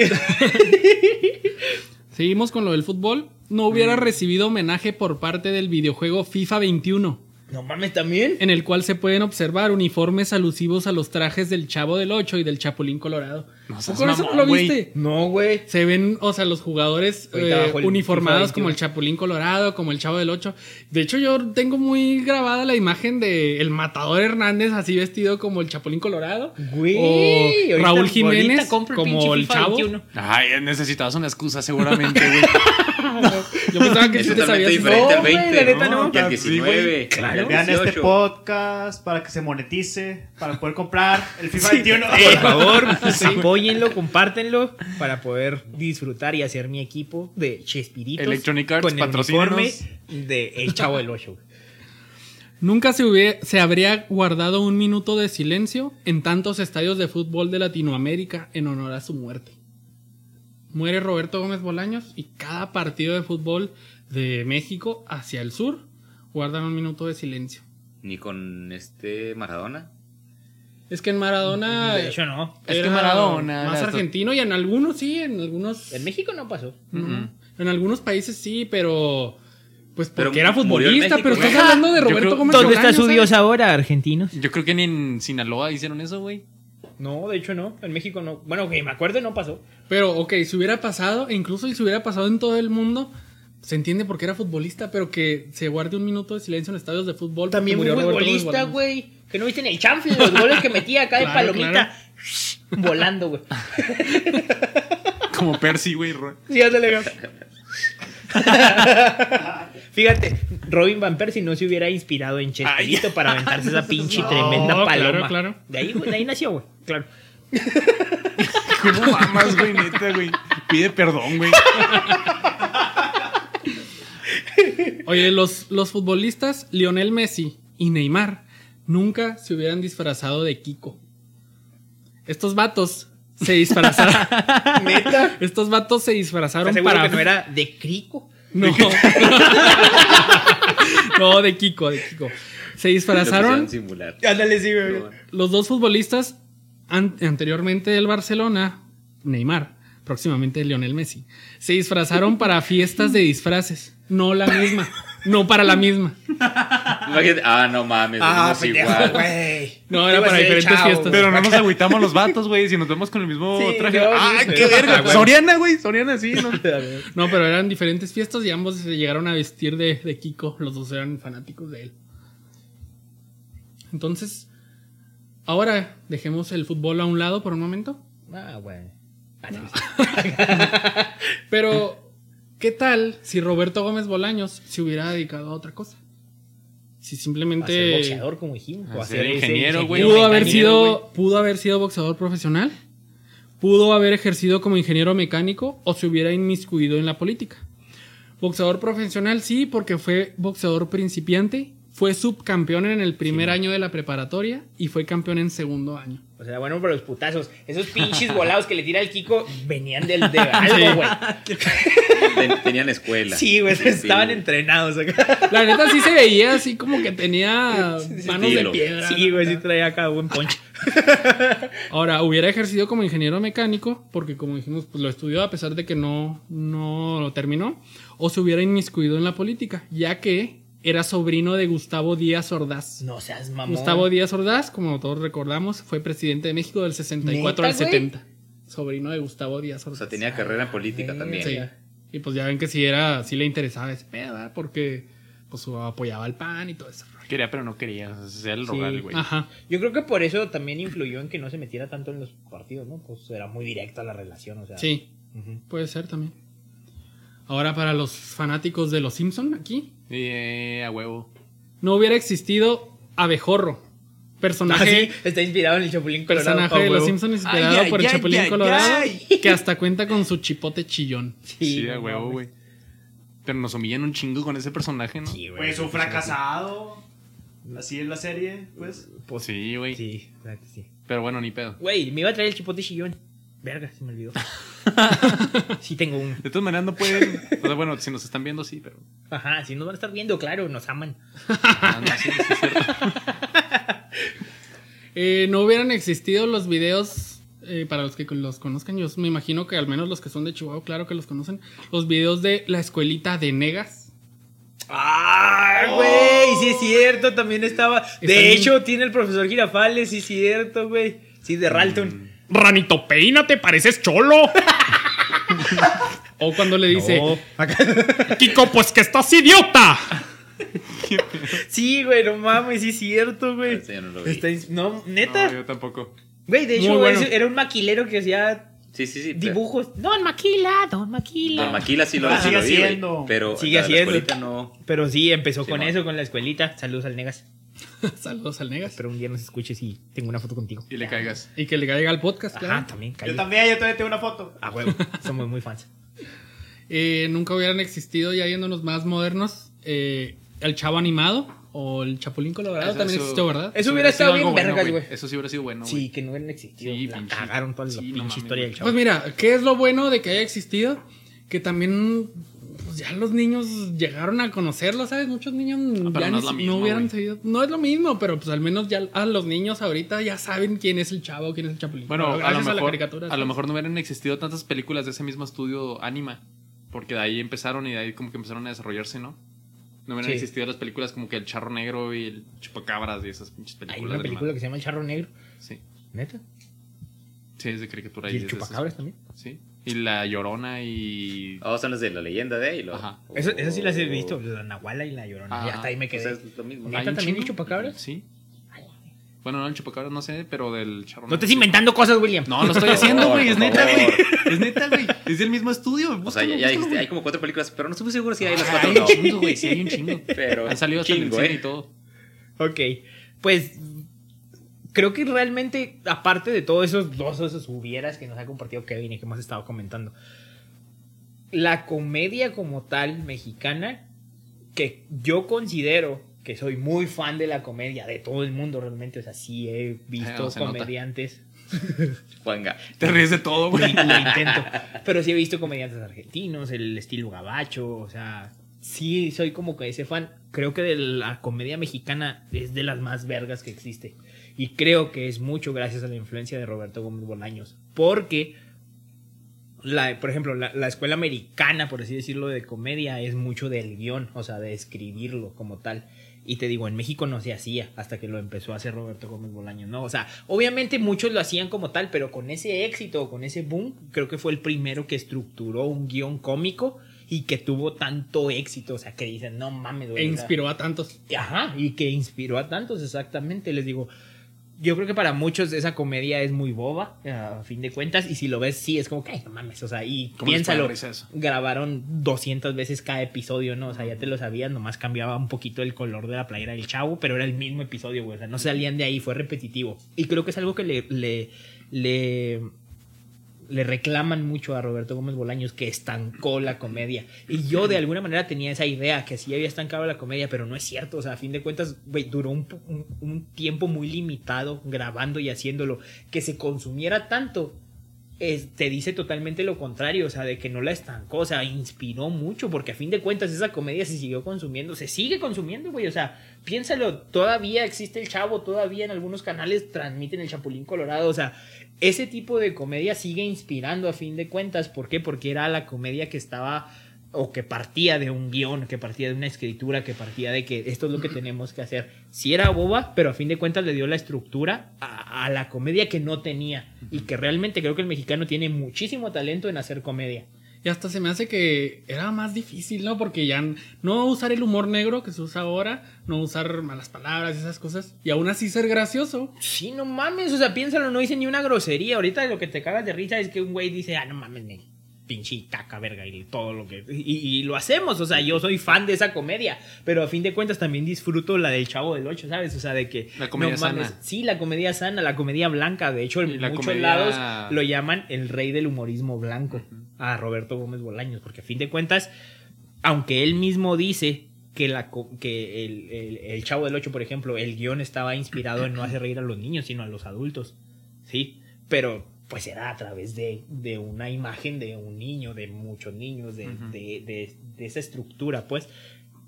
Seguimos con lo del fútbol. No hubiera recibido homenaje por parte del videojuego FIFA 21. No mames, también. en el cual se pueden observar uniformes alusivos a los trajes del Chavo del 8 y del Chapulín Colorado. No seas ¿Por eso no lo güey. viste? No, güey. Se ven, o sea, los jugadores eh, uniformados como el 21. Chapulín Colorado, como el Chavo del 8. De hecho, yo tengo muy grabada la imagen de el Matador Hernández así vestido como el Chapulín Colorado. Güey. O ahorita- Raúl ahorita Jiménez como el Chavo. 21. Ay, necesitabas una excusa seguramente, güey. Yo pensaba que Es sí te totalmente sabías. diferente No, al güey, 20. la neta no. Y al Sí, güey. 19. Claro. y al Vean este 18. podcast para que se monetice, para poder comprar el FIFA Sí, 21. Por favor, apóyenlo, compártenlo para poder disfrutar y hacer mi equipo de Chespiritos. Electronic Arts, con el uniforme de El Chavo del Ocho. Nunca se, hubie- se habría guardado un minuto de silencio en tantos estadios de fútbol de Latinoamérica en honor a su muerte. Muere Roberto Gómez Bolaños y cada partido de fútbol de México hacia el sur guardan un minuto de silencio. Ni con este Maradona. Es que en Maradona De hecho, no. Es que era Maradona más era- argentino y en algunos sí, en algunos En México no pasó. en algunos países sí, pero pues porque Pero era futbolista, México, pero estás hablando de Roberto creo- Gómez ¿Dónde está su dios ahora, argentinos? Yo creo que ni en Sinaloa hicieron eso, güey. No, de hecho no. En México no. Bueno, que me acuerdo no pasó. Pero, ok, si hubiera pasado, e incluso si hubiera pasado en todo el mundo, se entiende porque era futbolista, pero que se guarde un minuto de silencio en estadios de fútbol. También murió un futbolista, güey. Que no viste en el chanfle los goles que metía acá de Claro, palomita. Volando, güey. Como Percy, güey. Sí, ándale, güey. Fíjate, Robin Van Persie no se hubiera inspirado en Chespirito para aventarse esa pinche No, tremenda claro, paloma. claro. De ahí, güey, de ahí nació, güey. Claro. ¿Cómo mamas, güey, neta, güey? Pide perdón, güey. Oye, los, los futbolistas Lionel Messi y Neymar nunca se hubieran disfrazado de Kiko. Estos vatos se disfrazaron. Neta. Estos vatos se disfrazaron ¿Estás seguro para. que no era de crico? No. no, de Kiko, de Kiko. Se disfrazaron. Ándale, sí, güey. Los dos futbolistas an- anteriormente del Barcelona, Neymar, próximamente Lionel Messi, se disfrazaron para fiestas de disfraces. No la misma. No para la misma. Imagínate, ah, no mames, Ah, pendejo, igual. güey. No, era para ser el diferentes chavo, fiestas. Pero no nos agüitamos los vatos, güey. Si nos vemos con el mismo Sí, traje. no, ¡Ay, sí, qué verga! Ah. Soriana, güey. Soriana, sí, ¿no? No, pero eran diferentes fiestas y ambos se llegaron a vestir de, de Kiko. Los dos eran fanáticos de él. Entonces, ahora dejemos el fútbol a un lado por un momento. Ah, güey. Pero, ¿qué tal si Roberto Gómez Bolaños se hubiera dedicado a otra cosa? Si A ser simplemente boxeador, como dijimos. A o a ser ingeniero, güey. pudo haber sido pudo haber sido boxeador profesional, pudo haber ejercido como ingeniero mecánico o se hubiera inmiscuido en la política. Boxeador profesional sí, porque fue boxeador principiante, fue subcampeón en el primer año de la preparatoria y fue campeón en segundo año. O sea, bueno, pero los putazos. Esos pinches volados que le tira el Kiko venían del, de algo, güey. Ten- tenían escuela. Sí, güey. Sí, estaban entrenados acá. La neta sí se veía así como que tenía manos de piedra. Sí, güey, sí traía acá buen poncho. Ahora, hubiera ejercido como ingeniero mecánico, porque como dijimos, pues lo estudió a pesar de que no, no lo terminó, o se hubiera inmiscuido en la política, ya que era sobrino de Gustavo Díaz Ordaz. No seas mamón. Gustavo Díaz Ordaz, como todos recordamos, fue presidente de México del 64 al ¿Neta, güey? 70. Sobrino de Gustavo Díaz O Ordaz. sea, tenía carrera en política también. Sí. Y pues ya ven que sí era, sí le interesaba ese pedo, ¿verdad? porque pues apoyaba al PAN y todo eso. Quería, pero no quería. O sea, el Sí. rogar, güey. Ajá. Yo creo que por eso también influyó en que no se metiera tanto en los partidos, ¿no? Pues era muy directa la relación, o sea. Sí. Puede ser también. Ahora para los fanáticos de los Simpson aquí, Eh, a huevo. no hubiera existido Abejorro, personaje, Ah, sí, está inspirado en el Chapulín Colorado. personaje a de los. Simpsons inspirado Ay, por ay, el ay, Chapulín ay, Colorado, ay. que hasta cuenta con su chipote chillón. Sí, a no huevo, güey. Pero nos humillan un chingo con ese personaje, ¿no? Sí, güey. Pues un fracasado. Así es la serie, pues. Pues, Sí, güey. Sí, sí. Pero bueno, ni pedo. Güey, me iba a traer el chipote chillón. Verga, se me olvidó. sí tengo uno. De todas maneras no pueden. O sea, bueno, si nos están viendo, sí, pero. Ajá, si nos van a estar viendo, claro, nos aman. Ah, no, sí, sí, es cierto. Eh, no hubieran existido los videos, eh, para los que los conozcan, yo me imagino que al menos los que son de Chihuahua, claro que los conocen, los videos de la escuelita de Negas. ¡Ah, güey! Sí es cierto, también estaba. Está De bien. hecho, tiene el profesor Girafales, sí es cierto, güey. Sí, de Ralton. Ranito, peínate, pareces cholo. o cuando le dice, No. Kiko, pues que estás idiota. Sí, güey, no mames, sí es cierto, güey. Yo no lo vi. Está ins- no, No, neta. yo tampoco. Güey, de hecho, bueno. era un maquilero que hacía Sí, sí, sí. pero- dibujos. Don Maquila, Don Maquila. Don Maquila sí lo, Ah, sí sigue lo vi, güey, haciendo. Pero Sigue haciendo. no. Pero sí, empezó Sí, con no. eso, con la escuelita. Saludos al Negas. Saludos al Negas. Espero un día nos escuches y tengo una foto contigo. Y le caigas. Y que le caiga al podcast, Ajá, claro. también, Yo cállate. también, yo también tengo una foto. A huevo, somos muy fans. Eh, nunca hubieran existido, ya yéndonos más modernos, eh, el chavo animado o el chapulín colorado Eso- también eso- existió, ¿verdad? Eso hubiera sido estado bien bueno, vergas, güey. Eso sí hubiera sido bueno, Sí, que no hubieran existido. Sí, la pinche- cagaron toda la sí, no historia del güey. chavo. Pues mira, ¿qué es lo bueno de que haya existido? Que también pues ya los niños llegaron a conocerlo, ¿sabes? Muchos niños Ah, ya no ni hubieran seguido. No es lo mismo, pero pues al menos ya a los niños ahorita ya saben quién es el chavo, quién es el chapulín. Bueno, a lo, gracias la mejor, caricatura, a lo mejor no hubieran existido tantas películas de ese mismo estudio Anima. Porque de ahí empezaron y de ahí como que empezaron a desarrollarse, ¿no? No hubieran Sí. existido las películas como que El Charro Negro y El Chupacabras y esas pinches películas. Hay una película que se llama El Charro Negro. Sí. ¿Neta? Sí, es de caricatura. ¿Y el de esas. Chupacabras también? Sí. Y La Llorona y... Oh, son las de la leyenda de ahí. Ajá. Eso, esas sí las he visto. La Nahuala y la Llorona. Ajá. Y hasta ahí me O quedé. sea, es lo mismo. ¿Neta ¿Hay también el Chupacabras? Sí. Bueno, no, el Chupacabras no sé, pero del Charro No estés inventando cosas, William. No, lo estoy haciendo, güey. Es neta, güey. Es neta, güey. Es del mismo estudio. O sea, ya, ya dijiste, hay como cuatro películas, pero no estoy muy seguro si hay las Hay cuatro o un chingo, güey. Sí, hay un chingo. Pero Han salido hasta en el chingo, cine ¿eh? y todo. Ok, pues creo que realmente, aparte de todos esos dos esos hubieras que nos ha compartido Kevin y que hemos estado comentando, la comedia como tal mexicana, que yo considero que soy muy fan de la comedia de todo el mundo realmente, o sea, sí he visto Eh, no comediantes. Juanga. Te ríes de todo, Lo, güey. lo intento. Pero sí he visto comediantes argentinos, el estilo gabacho, o sea, sí soy como que ese fan. Creo que de la comedia mexicana es de las más vergas que existe. Y creo que es mucho gracias a la influencia de Roberto Gómez Bolaños. Porque, la, por ejemplo, la, la escuela americana, por así decirlo, de comedia es mucho del guion, o sea, de escribirlo como tal. Y te digo, en México no se hacía hasta que lo empezó a hacer Roberto Gómez Bolaños, ¿no? O sea, obviamente muchos lo hacían como tal, pero con ese éxito, con ese boom, creo que fue el primero que estructuró un guion cómico y que tuvo tanto éxito. O sea, que dicen, no mames, güey. E inspiró a tantos. Ajá, y que inspiró a tantos, exactamente. Les digo, yo creo que para muchos esa comedia es muy boba, a fin de cuentas, y si lo ves, sí, es como que, "Ay, no mames, o sea, y ¿Cómo les piénsalo, grabaron 200 veces cada episodio, ¿no? O sea, ya te lo sabías, nomás cambiaba un poquito el color de la playera del chavo, pero era el mismo episodio, güey, o sea, no salían de ahí, fue repetitivo. Y creo que es algo que le, le, le, le reclaman mucho a Roberto Gómez Bolaños que estancó la comedia. Y yo de alguna manera tenía esa idea que sí había estancado la comedia, pero no es cierto. O sea, a fin de cuentas, güey, duró un tiempo muy limitado grabando y haciéndolo. Que se consumiera tanto, es- te dice totalmente lo contrario. O sea, de que no la estancó, o sea, inspiró mucho, porque a fin de cuentas esa comedia se siguió consumiendo, se sigue consumiendo, güey. O sea, piénsalo, todavía existe el chavo, todavía en algunos canales transmiten el Chapulín Colorado. O sea, ese tipo de comedia sigue inspirando a fin de cuentas. ¿Por qué? Porque era la comedia que estaba o que partía de un guion, que partía de una escritura, que partía de que esto es lo que tenemos que hacer. Si era boba, pero a fin de cuentas le dio la estructura a, a la comedia que no tenía y que realmente creo que el mexicano tiene muchísimo talento en hacer comedia. Y hasta se me hace que era más difícil, ¿no? Porque ya no usar el humor negro que se usa ahora, no usar malas palabras y esas cosas, y aún así ser gracioso. Sí, no mames, o sea, piénsalo, no dice ni una grosería. Ahorita lo que te cagas de risa es que un güey dice, ah, no mames, men. pinche caca, verga, y todo lo que... Y, y lo hacemos, o sea, yo soy fan de esa comedia, pero a fin de cuentas también disfruto la del Chavo del Ocho, ¿sabes? O sea, de que... La comedia sana. Sí, la comedia sana, la comedia blanca, de hecho, en la muchos comedia- lados lo llaman el rey del humorismo blanco, a Roberto Gómez Bolaños, porque a fin de cuentas, aunque él mismo dice que, la, que el, el- el Chavo del Ocho, por ejemplo, el guion estaba inspirado en no hacer reír a los niños, sino a los adultos, ¿sí? Pero pues era a través de, de una imagen de un niño, de muchos niños, de, de- de- de esa estructura, pues.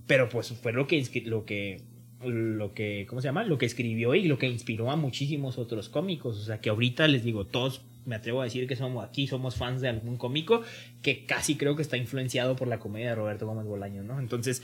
Pero pues fue lo que, lo que, lo que, ¿cómo se llama? Lo que escribió y lo que inspiró a muchísimos otros cómicos. O sea, que ahorita les digo, todos, me atrevo a decir que somos aquí, somos fans de algún cómico que casi creo que está influenciado por la comedia de Roberto Gómez Bolaño, ¿no? Entonces,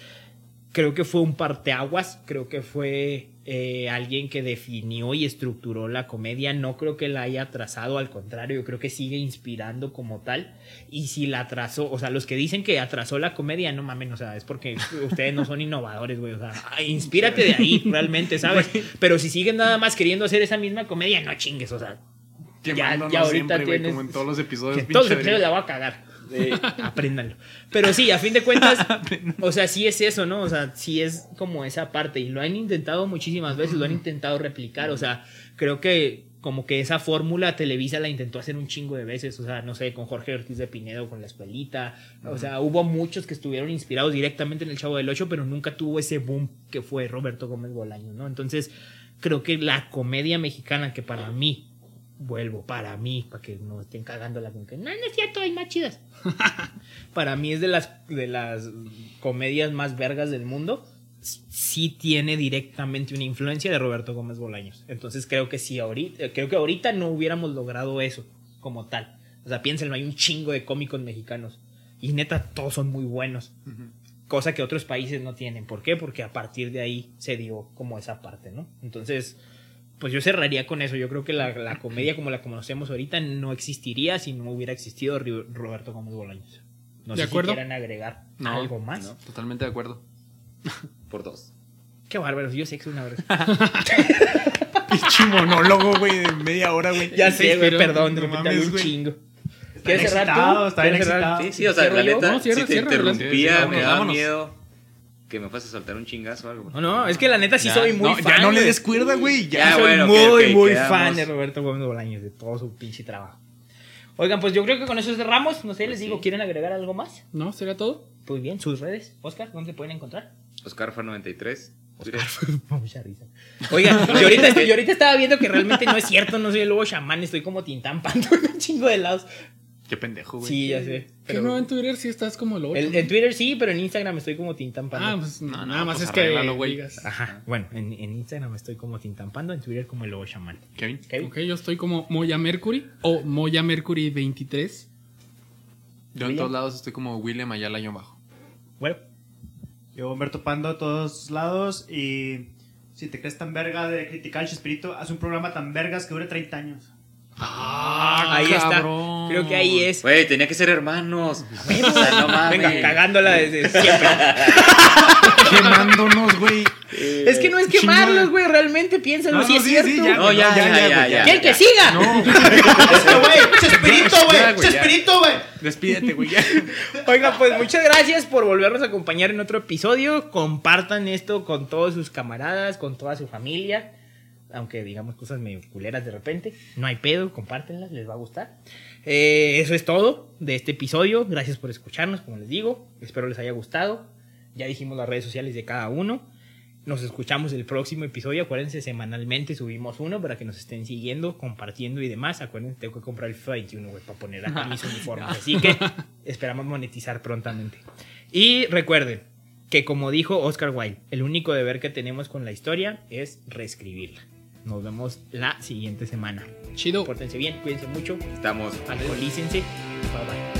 creo que fue un parteaguas, creo que fue eh, alguien que definió y estructuró la comedia, no creo que la haya trazado, al contrario, yo creo que sigue inspirando como tal, y si la trazó, o sea, los que dicen que atrasó la comedia, no mamen, o sea, es porque ustedes no son innovadores, güey, o sea, inspírate de ahí, realmente, ¿sabes? Pero si siguen nada más queriendo hacer esa misma comedia, no chingues, o sea, Quemándonos ya ahorita siempre, tienes- como en todos los episodios. que todos los episodios la voy a cagar. Eh, apréndanlo. Pero sí, a fin de cuentas, o sea, sí es eso, ¿no? O sea, sí es como esa parte. Y lo han intentado muchísimas veces, lo han intentado replicar. O sea, creo que como que esa fórmula Televisa la intentó hacer un chingo de veces. O sea, no sé, con Jorge Ortiz de Pinedo, con la escuelita. O sea, hubo muchos que estuvieron inspirados directamente en el Chavo del Ocho, pero nunca tuvo ese boom que fue Roberto Gómez Bolaño, ¿no? Entonces, creo que la comedia mexicana, que para mí vuelvo para mí, para que no estén cagándola con que no, no es cierto, hay más chidas. para mí es de las, de las comedias más vergas del mundo. Sí tiene directamente una influencia de Roberto Gómez Bolaños. Entonces creo que sí, ahorita, creo que ahorita no hubiéramos logrado eso como tal. O sea, piénsenlo, hay un chingo de cómicos mexicanos. Y neta, todos son muy buenos. Cosa que otros países no tienen. ¿Por qué? Porque a partir de ahí se dio como esa parte, ¿no? Entonces, pues yo cerraría con eso. Yo creo que la, la comedia como la conocemos ahorita no existiría si no hubiera existido Roberto Gómez Bolaños. No ¿De sé acuerdo? si quieran agregar No, algo más. no. Totalmente de acuerdo. Por dos. Qué bárbaro, yo sé que soy una verga. Pinche monólogo, güey, de media hora, güey. ya sé, güey, perdón, de repente mames, un güey. chingo. Está ¿Quieres cerrar tú? está bien ¿Quieres cerrar? excitado. Sí, sí, o sea, la neta, No, cierra, si te cierra, interrumpía, me daba vámonos. miedo que me fuese a soltar un chingazo o algo. No, no, es que la neta sí Ya, soy muy no, fan. Ya no le güey. des cuerda, güey. Ya. Ya, soy bueno, muy, muy quedamos. fan de Roberto Gómez Bolaños, de todo su pinche trabajo. Oigan, pues yo creo que con eso cerramos. No sé, les digo, ¿quieren agregar algo más? ¿No? ¿Será todo? Muy bien, sus redes. Oscar, ¿dónde pueden encontrar? Oscarfa93. Mucha risa. Oigan, yo ahorita, yo ahorita estaba viendo que realmente no es cierto, no soy el lobo chamán, estoy como tintampando en un chingo de lados. Qué pendejo, güey. Sí, ya sé. Que pero- no, en Twitter sí estás como lo el- en Twitter sí, pero en Instagram estoy como tintampando. Ah, pues No, no, nada más pues es que güey. digas. Ajá, bueno, en, en Instagram estoy como tintampando, en Twitter como el lobo chamán. Kevin. Kevin. Ok, yo estoy como Moya Mercury o Moya Mercury 23. Yo en todos lados estoy como William Ayala año bajo. Bueno, Yo, Humberto Pando, a todos lados. Y si te crees tan verga de criticar el Chespirito, haz un programa tan vergas que dure 30 años. Ah, ahí cabrón. está. Creo que ahí es. Güey, tenía que ser hermanos. O sea, no mames. Venga, cagándola desde siempre. Quemándonos, güey. es que no es quemarlos, güey, realmente piénsalo, No, si no, es sí, cierto. sí, ya, No, ya, ya, ya, ya. ¿Quieren que siga? No, Es que, güey, Chespirito, güey. Chespirito, güey. despídete, güey. Oiga, pues muchas gracias por volvernos a acompañar en otro episodio. Compartan esto con todos sus camaradas, con toda su familia. Aunque digamos cosas medio culeras de repente. No hay pedo, compártenlas, les va a gustar. Eh, eso es todo de este episodio. Gracias por escucharnos, como les digo. Espero les haya gustado. Ya dijimos las redes sociales de cada uno. Nos escuchamos el próximo episodio. Acuérdense, semanalmente subimos uno para que nos estén siguiendo, compartiendo y demás. Acuérdense, tengo que comprar el FIFA 21, güey, para poner acá mis uniformes. Así que esperamos monetizar prontamente. Y recuerden que, como dijo Oscar Wilde, el único deber que tenemos con la historia es reescribirla. Nos vemos la siguiente semana. Chido. Pórtense bien, cuídense mucho. Estamos. Alcoholícense. Bye bye.